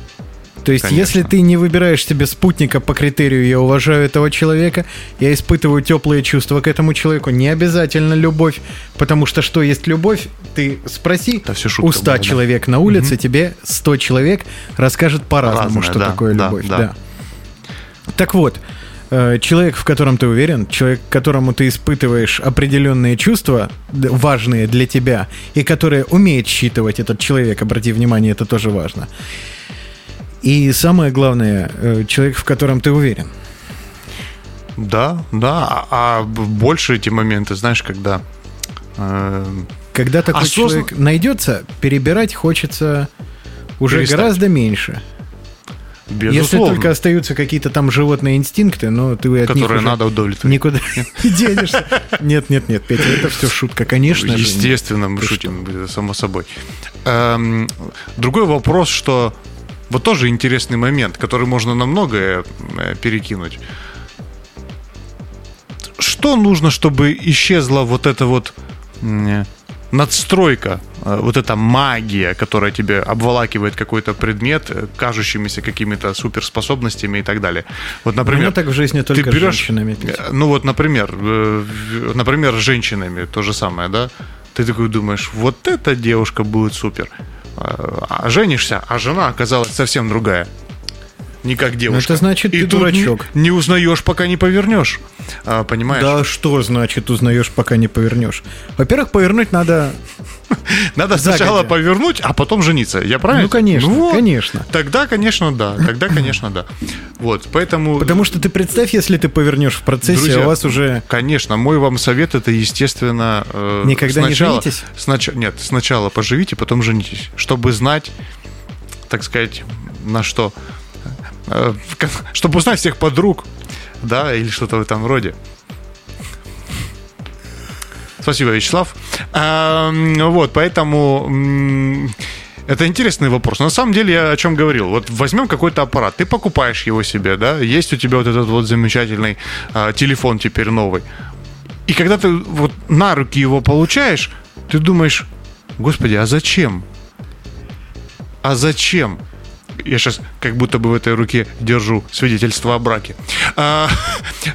То есть, Конечно. если ты не выбираешь себе спутника по критерию «я уважаю этого человека», я испытываю теплые чувства к этому человеку, не обязательно любовь, потому что что есть любовь, ты спроси Это шутка у 100 была, да. человек на улице, тебе 100 человек расскажет по-разному, что да, такое да, любовь. да. да. Так вот, э, человек, в котором ты уверен, человек, которому ты испытываешь определенные чувства, важные для тебя, и которые умеет считывать этот человек, обрати внимание, это тоже важно. И самое главное, э, человек, в котором ты уверен. Да, да. А, больше эти моменты, знаешь, когда... э, когда такой Осознан- человек найдется, перебирать хочется уже Перестать. гораздо меньше. Если Безусловно. только остаются какие-то там животные инстинкты, но ты от них которые уже надо удовлетворить. никуда <laughs> не денешься. Нет, нет, нет, Петя, это все шутка, конечно. Естественно, мы шутим, само собой. Эм, Другой вопрос, что вот тоже интересный момент, который можно на многое э, перекинуть. Что нужно, чтобы исчезла вот эта вот надстройка, э, вот эта магия, которая тебе обволакивает какой-то предмет, э, кажущимися какими-то суперспособностями и так далее. Вот, У меня например, так в жизни только с берешь- женщинами. Ну вот, например, например, с женщинами то же самое, да? Ты такой думаешь, вот эта девушка будет супер. А а женишься, а жена оказалась совсем другая. Не как девушка. это значит, И ты тут не- дурачок. Не, узнаешь, пока не повернешь. А, понимаешь? Да что значит узнаешь, пока не повернешь? Во-первых, повернуть надо... <laughs> Надо загодя. сначала повернуть, а потом жениться. Я правильно? Ну, конечно, вот. конечно. Тогда, конечно, да. Тогда, конечно, да. Вот, поэтому... Потому что ты представь, если ты повернешь в процессе, Друзья, а у вас уже... Конечно, мой вам совет это, естественно... э, Никогда не сначала- женитесь? снач- Нет, сначала поживите, потом женитесь. Чтобы знать, так сказать, на что... э, <laughs> Чтобы узнать всех подруг, да, или что-то в этом роде. Спасибо, Вячеслав. Ам, Вот, поэтому это интересный вопрос. На самом деле я о чем говорил. Вот возьмем какой-то аппарат, ты покупаешь его себе, да, есть у тебя вот этот вот замечательный а, телефон теперь новый. И когда ты вот на руки его получаешь, ты думаешь, господи, а зачем? А зачем? Я сейчас как будто бы в этой руке держу свидетельство о браке. А,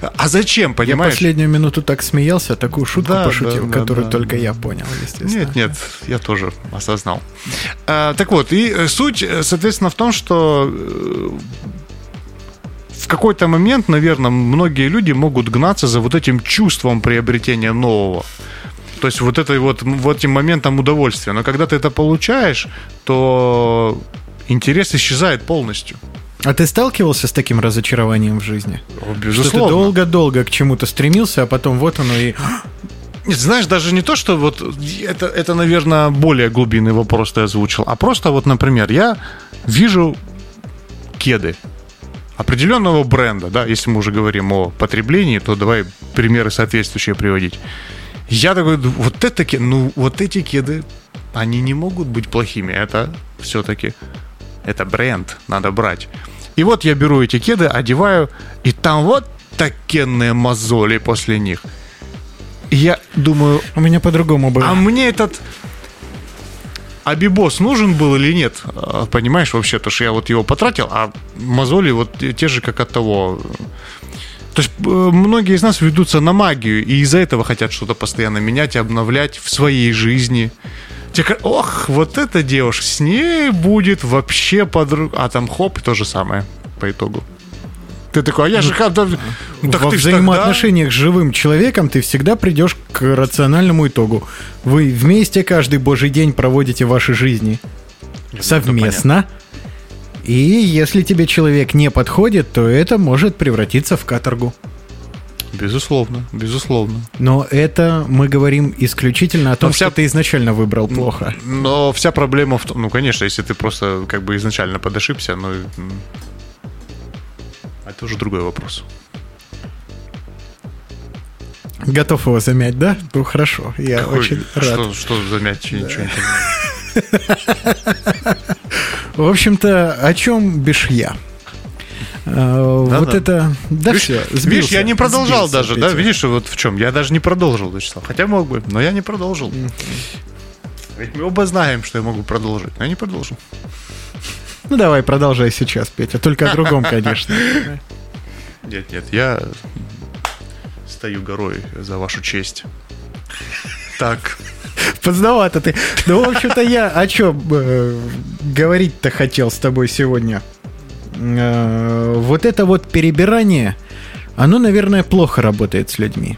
<laughs> а зачем, Я понимаешь? последнюю минуту так смеялся, такую шутку Да, пошутил, да, да, которую да, только да. я понял, естественно. Нет, нет, я тоже осознал. А, так вот, и э, суть, э, соответственно, в том, что э, в какой-то момент, наверное, многие люди могут гнаться за вот этим чувством приобретения нового. То есть вот этой вот, вот этим моментом удовольствия. Но когда ты это получаешь, то интерес исчезает полностью. А ты сталкивался с таким разочарованием в жизни? Что ты Безусловно. долго-долго к чему-то стремился, а потом вот оно и... <gasps> Знаешь, даже не то, что вот это, это, наверное, более глубинный вопрос ты озвучил, а просто вот, например, я вижу кеды определенного бренда, да, если мы уже говорим о потреблении, то давай примеры соответствующие приводить. Я такой, вот это, ну, вот эти кеды, они не могут быть плохими, это все-таки, это бренд, надо брать. И вот я беру эти кеды, одеваю, и там вот такенные мозоли после них. И я думаю, У меня по-другому было. а мне этот Абибос нужен был или нет? А, Понимаешь, вообще, то, что я вот его потратил, а мозоли вот те же, как от того. То есть э, многие из нас ведутся на магию, и из-за этого хотят что-то постоянно менять и обновлять в своей жизни. Ох, вот эта девушка, с ней будет вообще подруга. А там хоп, то же самое по итогу. Ты такой, а я же... ха- да- ну, так Во ты ж тогда- взаимоотношениях с живым человеком ты всегда придешь к рациональному итогу. Вы вместе каждый божий день проводите ваши жизни совместно. И если тебе человек не подходит, то это может превратиться в каторгу. Безусловно, безусловно. Но это мы говорим исключительно о том, вся- что ты изначально выбрал плохо. Но вся проблема в том, ну, конечно, если ты просто как бы изначально подошибся, ну, это уже другой вопрос. Готов его замять, да? Ну хорошо, я Какой- очень рад. Что, что за мяч? Я Ничего не понимаю. <laughs> В общем-то, о чем бишь я? А, Вот Да-да. это... Да видишь, все, видишь, я не продолжал сбился, даже, да? Петя. Видишь, вот в чем? Я даже не продолжил, Вячеслав. Хотя мог бы, но я не продолжил. Ведь мы оба знаем, что я могу продолжить, но я не продолжил. Ну давай, продолжай сейчас, Петя. Только о другом, конечно. <laughs> Нет, нет, я стою горой за вашу честь. Так, Поздновато ты. Ну, в общем-то, я о чем э, говорить-то хотел с тобой сегодня. Э, вот это вот перебирание, оно, наверное, плохо работает с людьми.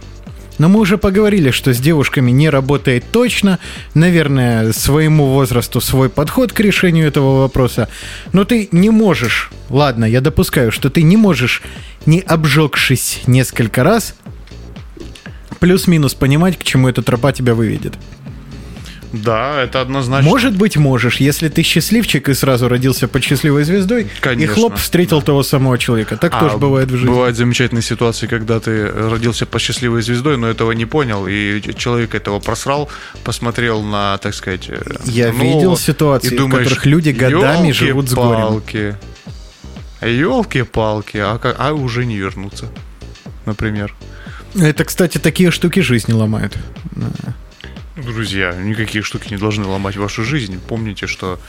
Но мы уже поговорили, что с девушками не работает точно. Наверное, своему возрасту свой подход к решению этого вопроса. Но ты не можешь, ладно, я допускаю, что ты не можешь, не обжегшись несколько раз, плюс-минус понимать, к чему эта тропа тебя выведет. Да, это однозначно. Может быть, можешь, если ты счастливчик и сразу родился под счастливой звездой, Конечно, и хлоп встретил того самого человека. Так А, тоже бывает в жизни. Бывают замечательные ситуации, когда ты родился по счастливой звездой, но этого не понял, и человек этого просрал, посмотрел на, так сказать... Я ну, видел ситуации, и в думаешь, которых люди годами живут с горем. «Ёлки-палки, Елки-палки, а, а уже не вернуться, например. Это, кстати, такие штуки жизни ломают. Друзья, никакие штуки не должны ломать вашу жизнь. Помните, что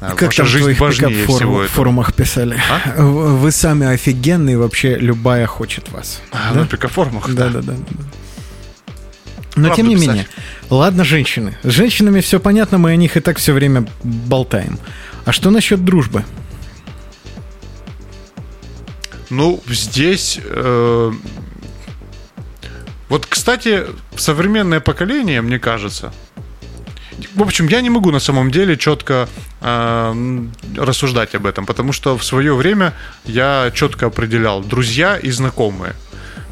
э, Как ваша там в жизнь важнее пикап-форум- всего этого. форумах писали? А? В- Вы сами офигенные, вообще любая хочет вас. А, Да? На пикафорумах, Да, да, да. Но Правду тем не писать. менее, ладно, женщины. С женщинами все понятно, мы о них и так все время болтаем. А что насчет дружбы? Ну, здесь... э, Вот, кстати, современное поколение, мне кажется... В общем, я не могу на самом деле четко э, рассуждать об этом, потому что в свое время я четко определял друзья и знакомые.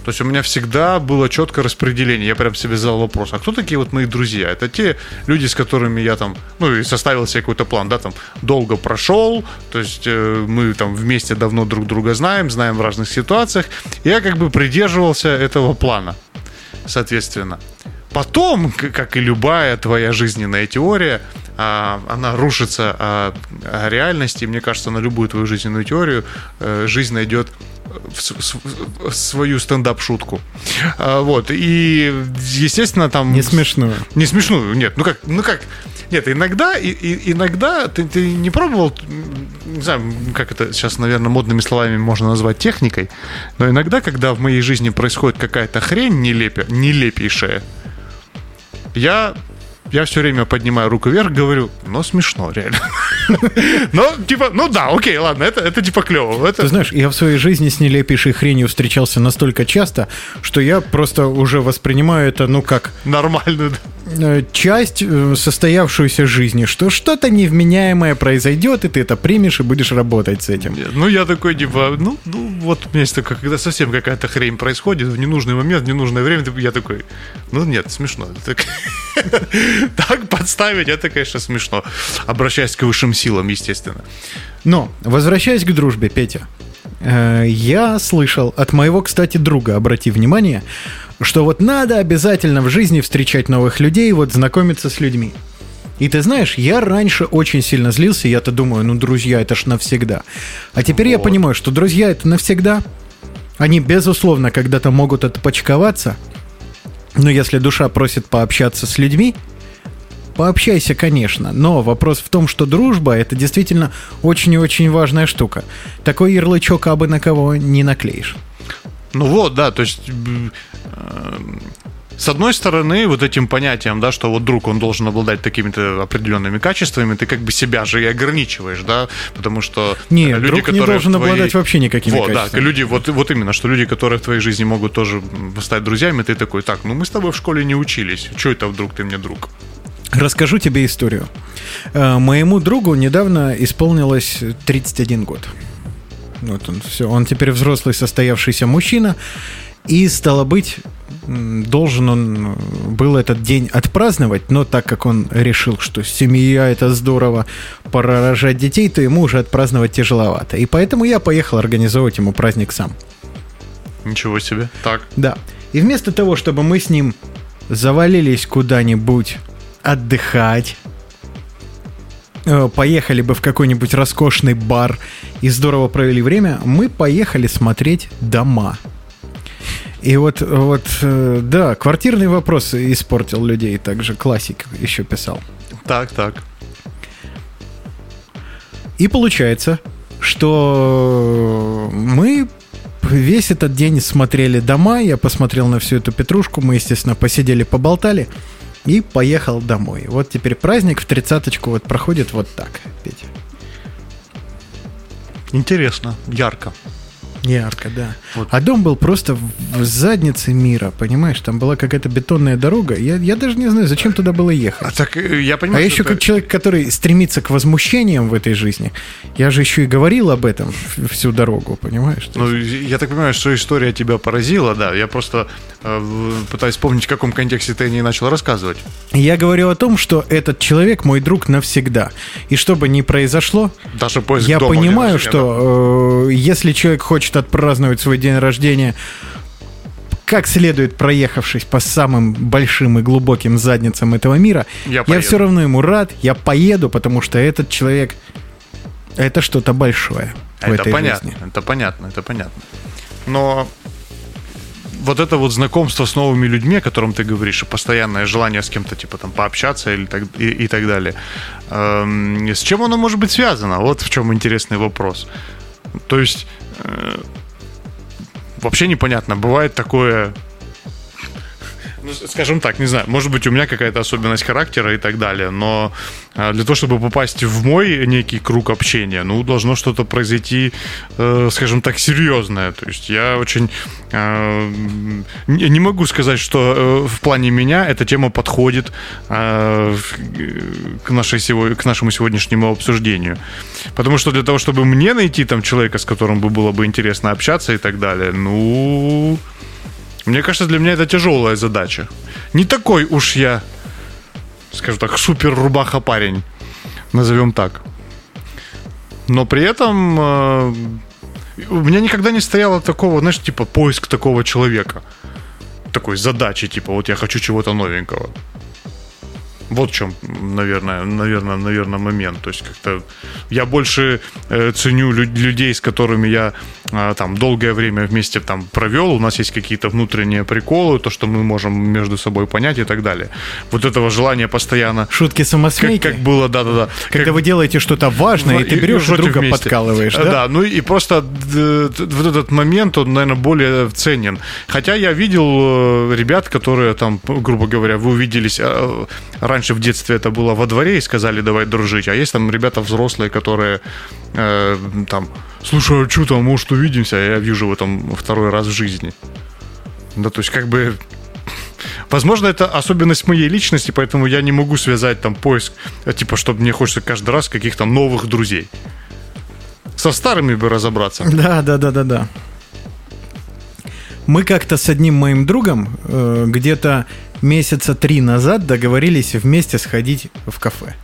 То есть у меня всегда было четкое распределение. Я прям себе задал вопрос, а кто такие вот мои друзья? Это те люди, с которыми я там, ну и составил себе какой-то план, да, там долго прошел, то есть э, мы там вместе давно друг друга знаем, знаем в разных ситуациях. Я как бы придерживался этого плана, соответственно. Потом, как и любая твоя жизненная теория, а, она рушится о, о реальности. Мне кажется, на любую твою жизненную теорию э, жизнь найдет в в свою стендап-шутку. А, Вот. И, естественно, там... Не смешно. Не смешную, нет. Ну как, ну как, нет, иногда, и, и- иногда ты, ты не пробовал, не знаю, как это сейчас, наверное, модными словами можно назвать техникой, но иногда, когда в моей жизни происходит какая-то хрень нелепе, нелепейшая, я, я все время поднимаю руку вверх, говорю, ну смешно, реально. Ну, типа, ну да, окей, ладно, это, это типа клево. Ты Это, знаешь, я в своей жизни с нелепейшей хренью встречался настолько часто, что я просто уже воспринимаю это, ну, как нормально. да. э, часть э, состоявшуюся жизни, что что-то невменяемое произойдет, и ты это примешь и будешь работать с этим. Нет, Ну, я такой, типа, ну, ну вот у меня есть такое, когда совсем какая-то хрень происходит в ненужный момент, в ненужное время, ты- я такой, ну нет, смешно. Так, <laughs> так подставить, это, конечно, смешно. Обращаясь к высшим силам, естественно. Но, возвращаясь к дружбе, Петя, э, я слышал от моего, кстати, друга, обрати внимание, что вот надо обязательно в жизни встречать новых людей, вот знакомиться с людьми. И ты знаешь, я раньше очень сильно злился, я-то думаю, ну, друзья, это ж навсегда. А теперь я Вот. понимаю, что друзья это навсегда. Они, безусловно, когда-то могут отпочковаться, но если душа просит пообщаться с людьми, Пообщайся, конечно, но вопрос в том, что дружба это действительно очень и очень важная штука. Такой ярлычок абы на кого не наклеишь. Ну вот, да, то есть... э, С одной стороны, вот этим понятием, да, что вот друг, он должен обладать такими-то определенными качествами, ты как бы себя же и ограничиваешь, да, потому что Не, э, друг не которые должен в твоей- обладать вообще никакими вот, да, качествами. люди, вот, вот именно, что люди, которые в твоей жизни могут тоже стать друзьями, ты такой, так, ну мы с тобой в школе не учились, что это вдруг ты мне друг? Расскажу тебе историю. Э, Моему другу недавно исполнилось 31 год. Вот он все. Он теперь взрослый состоявшийся мужчина. И, стало быть, должен он э, был этот день отпраздновать, но так как он решил, что семья это здорово, пора рожать детей, то ему уже отпраздновать тяжеловато. И поэтому я поехал организовывать ему праздник сам. Ничего себе. Так. Да. И вместо того, чтобы мы с ним завалились куда-нибудь отдыхать, э, поехали бы в какой-нибудь роскошный бар и здорово провели время, мы поехали смотреть дома. И вот, вот, э, да, квартирный вопрос испортил людей, также классик еще писал. Так, так. И получается, что мы весь этот день смотрели дома, я посмотрел на всю эту петрушку, мы, естественно, посидели, поболтали и поехал домой. Вот теперь праздник в тридцаточку вот проходит вот так, Петя. Интересно, ярко. Ярко, да. А дом был просто в заднице мира, понимаешь? Там была какая-то бетонная дорога. Я, я даже не знаю, зачем туда было ехать. А так э, я А понимаю, я что еще это- как человек, который стремится к возмущениям в этой жизни, я же еще и говорил об этом всю дорогу, понимаешь? Ну, я так понимаю, что история тебя поразила, да. Я просто э, пытаюсь вспомнить, в каком контексте ты о ней начал рассказывать. Я говорю о том, что этот человек мой друг навсегда. И что бы ни произошло, Даже я понимаю, что э, если человек хочет отпраздновать свой день рождения как следует проехавшись по самым большим и глубоким задницам этого мира, Я я, все равно ему рад, я поеду, потому что этот человек это что-то большое в Это этой понятно, жизни. это понятно, это понятно. Но вот это вот знакомство с новыми людьми, о котором ты говоришь, и постоянное желание с кем-то типа там пообщаться или так, и, и так далее, эм, с чем оно может быть связано? Вот в чем интересный вопрос. То есть вообще непонятно, бывает такое ну, скажем так, не знаю, может быть, у меня какая-то особенность характера и так далее, но а, для того, чтобы попасть в мой некий круг общения, ну, должно что-то произойти, э, скажем так, серьезное. То есть я очень э, не могу сказать, что э, в плане меня эта тема подходит в- к, нашей к нашему сегодняшнему обсуждению. Потому что для того, чтобы мне найти там человека, с которым бы было бы интересно общаться и так далее, ну, мне кажется, для меня это тяжелая задача. Не такой уж я, скажем так, супер рубаха парень, назовем так. Но при этом э, у меня никогда не стояло такого, знаешь, типа поиск такого человека. Такой задачи, типа, вот я хочу чего-то новенького. Вот в чем, наверное, наверное, наверное, момент. То есть как-то я больше э, ценю лю- людей, с которыми я там долгое время вместе там провел. У нас есть какие-то внутренние приколы, то, что мы можем между собой понять и так далее. Вот этого желания постоянно. Шутки Как, самосмейки. как было, да-да-да. Когда Как- вы делаете что-то важное, и ты берешь и друга вместе. подкалываешь, Э, да? Да, ну и просто д- вот этот момент, он, наверное, более ценен. Хотя я видел э, ребят, которые там, грубо говоря, вы увиделись, э, раньше в детстве это было во дворе и сказали, давай дружить, а есть там ребята взрослые, которые э, там, слушай, а что там, может увидимся, а я вижу в этом второй раз в жизни. Да, то есть как бы <laughs> Возможно, это особенность моей личности, поэтому я не могу связать там поиск, э, типа, чтобы мне хочется каждый раз каких-то новых друзей. Со старыми бы разобраться. <laughs> Да, да, да, да, да. Мы как-то с одним моим другом э, где-то месяца три назад договорились вместе сходить в кафе.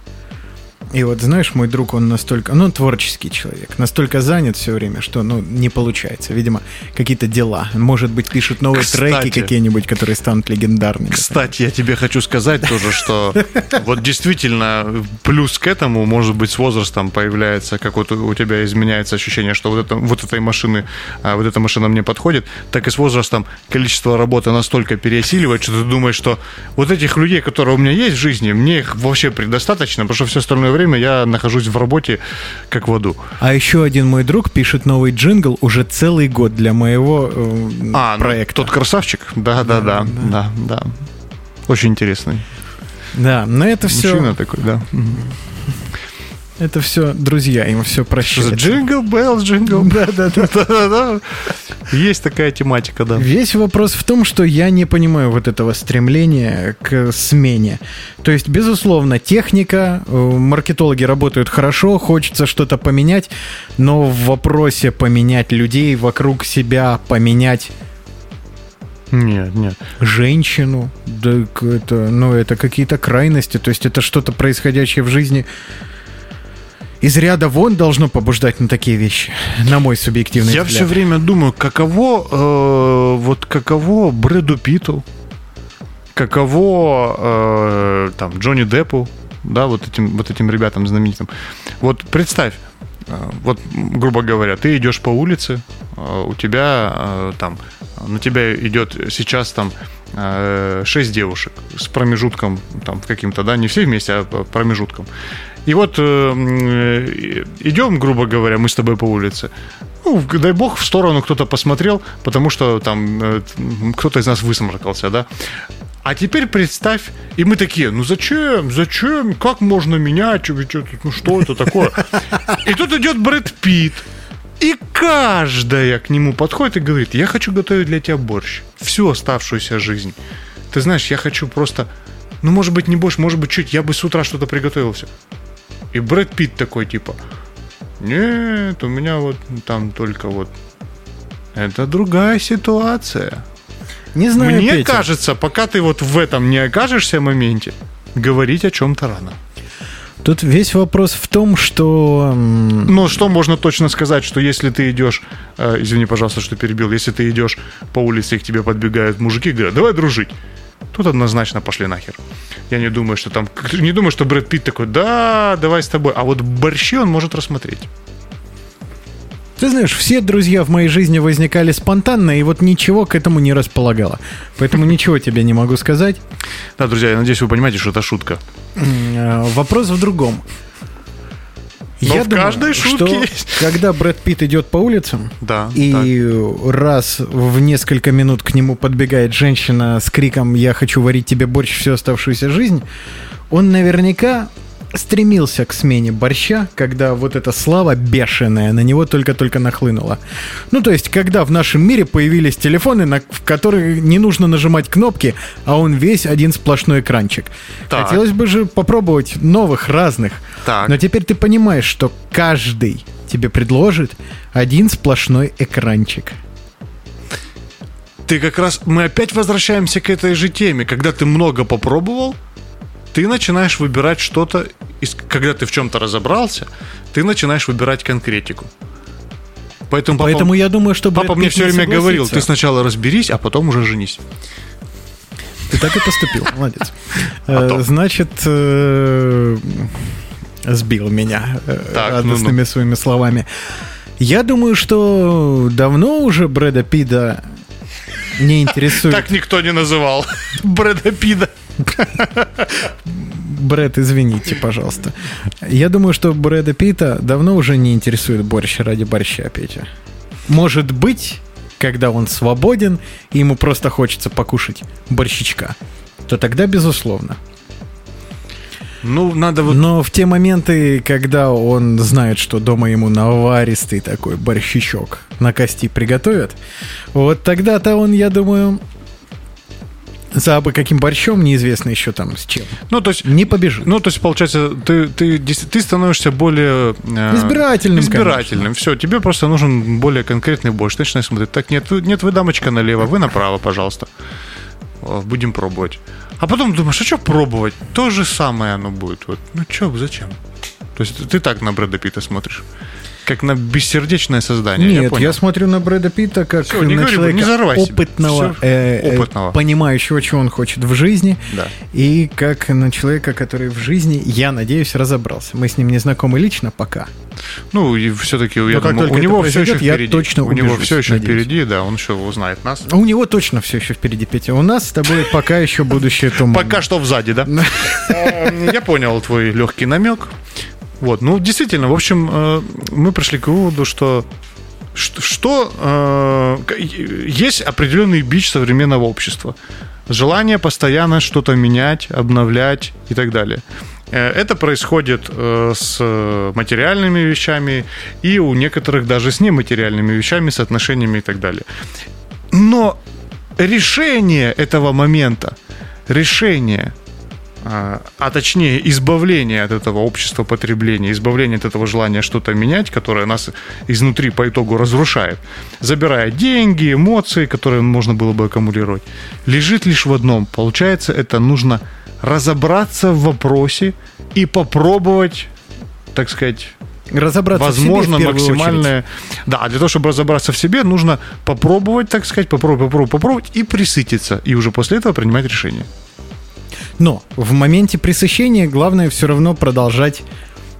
И вот, знаешь, мой друг, он настолько, ну, творческий человек, настолько занят все время, что, ну, не получается. Видимо, какие-то дела. Может быть, пишут новые Кстати. треки какие-нибудь, которые станут легендарными. Кстати, я тебе хочу сказать тоже, что <laughs> вот действительно плюс к этому, может быть, с возрастом появляется, как вот у тебя изменяется ощущение, что вот, это, вот этой машины, а, вот эта машина мне подходит, так и с возрастом количество работы настолько переосиливает, что ты думаешь, что вот этих людей, которые у меня есть в жизни, мне их вообще предостаточно, потому что все остальное время я нахожусь в работе как в аду. А еще один мой друг пишет новый джингл уже целый год для моего э, А, ну, проекта. тот красавчик? Да, да, да, да, да. Очень интересный. Да, но это все, Мужчина такой, да. это все друзья, им все прощается. джингл белл, джингл Да, да, да. <laughs> Есть такая тематика, да. Весь вопрос в том, что я не понимаю вот этого стремления к смене. То есть, безусловно, техника, э, маркетологи работают хорошо, хочется что-то поменять, но в вопросе поменять людей вокруг себя, поменять Нет, нет. женщину, да это, ну, это какие-то крайности, то есть это что-то происходящее в жизни из ряда вон должно побуждать на такие вещи, на мой субъективный Я взгляд. все время думаю, каково, э, вот каково Брэду Питту, каково э, там Джонни Деппу, да, вот этим, вот этим ребятам знаменитым. Вот представь, э, вот, грубо говоря, ты идешь по улице, э, у тебя э, там, на тебя идет сейчас там шесть девушек с промежутком там каким-то, да, не все вместе, а промежутком. И вот э, э, идем, грубо говоря, мы с тобой по улице. Ну, дай бог, в сторону кто-то посмотрел, потому что там э, кто-то из нас высморкался, да. А теперь представь, и мы такие, ну зачем, зачем, как можно менять, ну что это такое? И тут идет Брэд Питт, И каждая к нему подходит и говорит, я хочу готовить для тебя борщ всю оставшуюся жизнь. Ты знаешь, я хочу просто, ну, может быть, не борщ, может быть, чуть, я бы с утра что-то приготовил все. И Брэд Питт такой, типа, нет, у меня вот там только вот... Это другая ситуация. Не знаю, Мне Петя. кажется, пока ты вот в этом не окажешься моменте, говорить о чем-то рано. Тут весь вопрос в том, что... Но что можно точно сказать, что если ты идешь, э, извини, пожалуйста, что перебил, если ты идешь по улице и к тебе подбегают мужики говорят, давай дружить, тут однозначно пошли нахер. Я не думаю, что там, не думаю, что Брэд Питт такой, да, давай с тобой, а вот борщи он может рассмотреть. Ты знаешь, все друзья в моей жизни возникали спонтанно, и вот ничего к этому не располагало. Поэтому ничего тебе не могу сказать. Да, друзья, я надеюсь, вы понимаете, что это шутка. Э, Вопрос в другом. Но в каждой шутке что есть. когда Брэд Питт идет по улицам, Да, и раз в несколько минут к нему подбегает женщина с криком «Я хочу варить тебе борщ всю оставшуюся жизнь», он наверняка стремился к смене борща, когда вот эта слава бешеная на него только-только нахлынула. Ну, то есть, когда в нашем мире появились телефоны, на, в которые не нужно нажимать кнопки, а он весь один сплошной экранчик. Так. Хотелось бы же попробовать новых, разных. Так. Но теперь ты понимаешь, что каждый тебе предложит один сплошной экранчик. Ты как раз, мы опять возвращаемся к этой же теме. Когда ты много попробовал, ты начинаешь выбирать что-то, когда ты в чем-то разобрался, ты начинаешь выбирать конкретику. Поэтому папа, Поэтому я думаю, что папа Брэд мне все время говорил, ты сначала разберись, а потом уже женись. Ты так и поступил, молодец. А. Э, Значит, э, сбил меня э, радостными своими словами. Я думаю, что давно уже Брэда Питта не <laughs> интересует. Так никто не называл <laughs> Брэда Питта. Брэд, извините, пожалуйста. Я думаю, что Брэда Питта давно уже не интересует борщ ради борща, Петя. Может быть, когда он свободен, и ему просто хочется покушать борщичка, то тогда безусловно. Ну, надо вот... Но в те моменты, когда он знает, что дома ему наваристый такой борщичок на кости приготовят, вот тогда-то он, я думаю, за каким борщом, неизвестно еще там с чем, Ну, то есть... не побежит. Ну, то есть, получается, ты, ты, ты становишься более... э, Избирательным, Избирательным. Все, тебе просто нужен более конкретный борщ. Ты начинаешь смотреть. Так, нет, вы- нет, вы дамочка налево, вы направо, пожалуйста. О, Будем пробовать. А потом думаешь, а что пробовать? То же самое оно будет. Вот. Ну, что, зачем? То есть, ты так на Брэда Питта смотришь. Как на бессердечное создание. Нет, я, понял. смотрю на Брэда Питта как Всё, не на говори, человека взорвайся. опытного, э, э, опытного. понимающего, чего он хочет в жизни, Да. и как на человека, который в жизни, я надеюсь, разобрался. Мы с ним не знакомы лично пока. Ну, и все-таки, я думаю, у него все еще произойдет, я впереди. точно у него все еще надеюсь. впереди, да, он еще узнает нас. У него точно все еще впереди, Петя. У нас с тобой пока еще будущее туманно. Пока что сзади, да? <laughs> Э, Я понял твой легкий намек. Вот, ну, действительно, в общем, э, мы пришли к выводу, что что, э, есть определенный бич современного общества. Желание постоянно что-то менять, обновлять и так далее. Э, Это происходит э, с материальными вещами и у некоторых даже с нематериальными вещами, с отношениями и так далее. Но решение этого момента, решение, а, а точнее избавление от этого общества потребления, избавление от этого желания что-то менять, которое нас изнутри по итогу разрушает, забирая деньги, эмоции, которые можно было бы аккумулировать, лежит лишь в одном. Получается, это нужно разобраться в вопросе и попробовать, так сказать, Разобраться возможно, в себе в максимальное... Да, а для того, чтобы разобраться в себе, нужно попробовать, так сказать, попробовать, попробовать, попробовать и присытиться. И уже после этого принимать решение. Но в моменте пресыщения главное все равно продолжать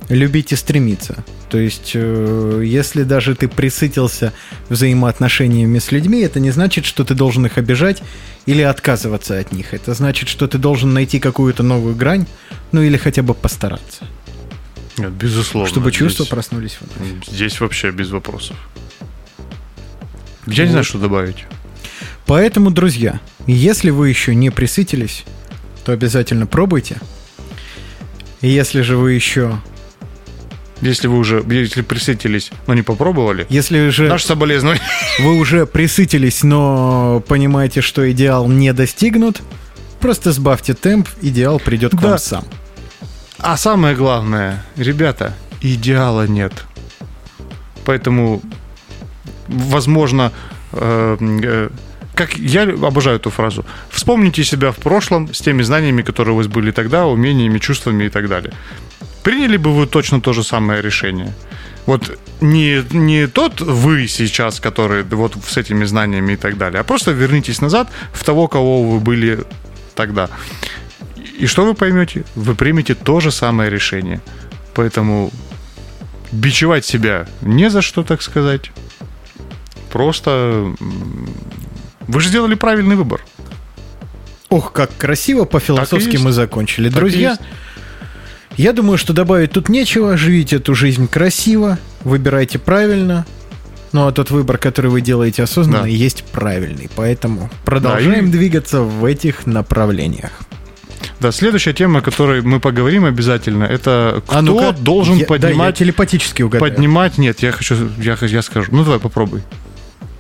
любить и стремиться. То есть, э, если даже ты присытился взаимоотношениями с людьми, это не значит, что ты должен их обижать или отказываться от них. Это значит, что ты должен найти какую-то новую грань, ну или хотя бы постараться, Нет, безусловно. чтобы здесь- чувства проснулись вновь. Здесь вообще без вопросов. Я не знаю, что добавить. Поэтому, друзья, если вы еще не присытились, то обязательно пробуйте. И если же вы еще Если вы уже, если присытились, но не попробовали, Если же наше соболезнование. вы уже присытились, но понимаете, что идеал не достигнут, просто сбавьте темп, идеал придет к Да. вам сам. А самое главное, ребята, идеала нет. Поэтому, возможно, э, э, как я обожаю эту фразу. Вспомните себя в прошлом с теми знаниями, которые у вас были тогда, умениями, чувствами и так далее. Приняли бы вы точно то же самое решение? Вот не, не тот вы сейчас, который вот с этими знаниями и так далее, а просто вернитесь назад в того, кого вы были тогда. И что вы поймете? Вы примете то же самое решение. Поэтому бичевать себя не за что, так сказать. Просто вы же сделали правильный выбор. Ох, как красиво по-философски мы закончили. Так Друзья, я думаю, что добавить тут нечего. Живите эту жизнь красиво, выбирайте правильно. Ну, а тот выбор, который вы делаете осознанно, Да. есть правильный. Поэтому продолжаем и- двигаться в этих направлениях. Да, следующая тема, о которой мы поговорим обязательно, это кто А ну-ка, должен я- да, я поднимать... телепатически угадаю. поднимать... Нет, я хочу... Я, я скажу. Ну, давай, попробуй.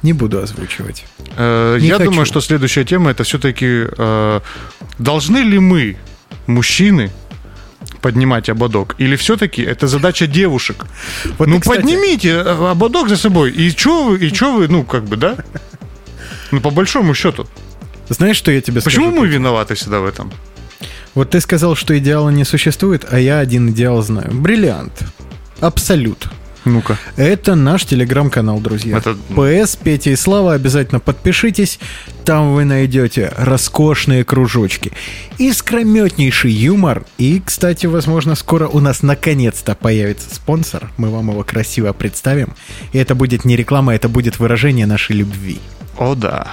Не буду озвучивать. Э, Не я хочу. думаю, что следующая тема это все-таки должны ли мы, мужчины, поднимать ободок? Или все-таки это задача девушек? Вот ну, ты, кстати, поднимите э, ободок за собой. И что вы, и чё вы, ну, как бы, да? Ну, по большому счету. Знаешь, что я тебе Почему скажу? мы виноваты всегда в этом? Вот ты сказал, что идеала не существует, а я один идеал знаю. Бриллиант. Абсолют. Ну-ка. Это наш телеграм-канал, друзья. Это- ПС, Петя и Слава, обязательно подпишитесь. Там вы найдете роскошные кружочки, искрометнейший юмор. И, кстати, возможно, скоро у нас наконец-то появится спонсор. Мы вам его красиво представим. И это будет не реклама, это будет выражение нашей любви. О, да.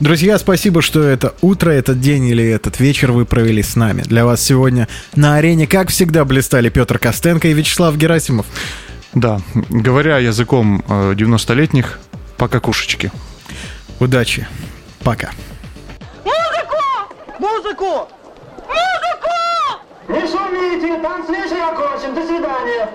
Друзья, спасибо, что это утро, этот день или этот вечер вы провели с нами. Для вас сегодня на арене, как всегда, блистали Петр Костенко и Вячеслав Герасимов. Да. Говоря языком э, 90-летних, по какушечке. Удачи. Пока. Музыку! Музыку! Не шумите, танцвишь окончен. До свидания.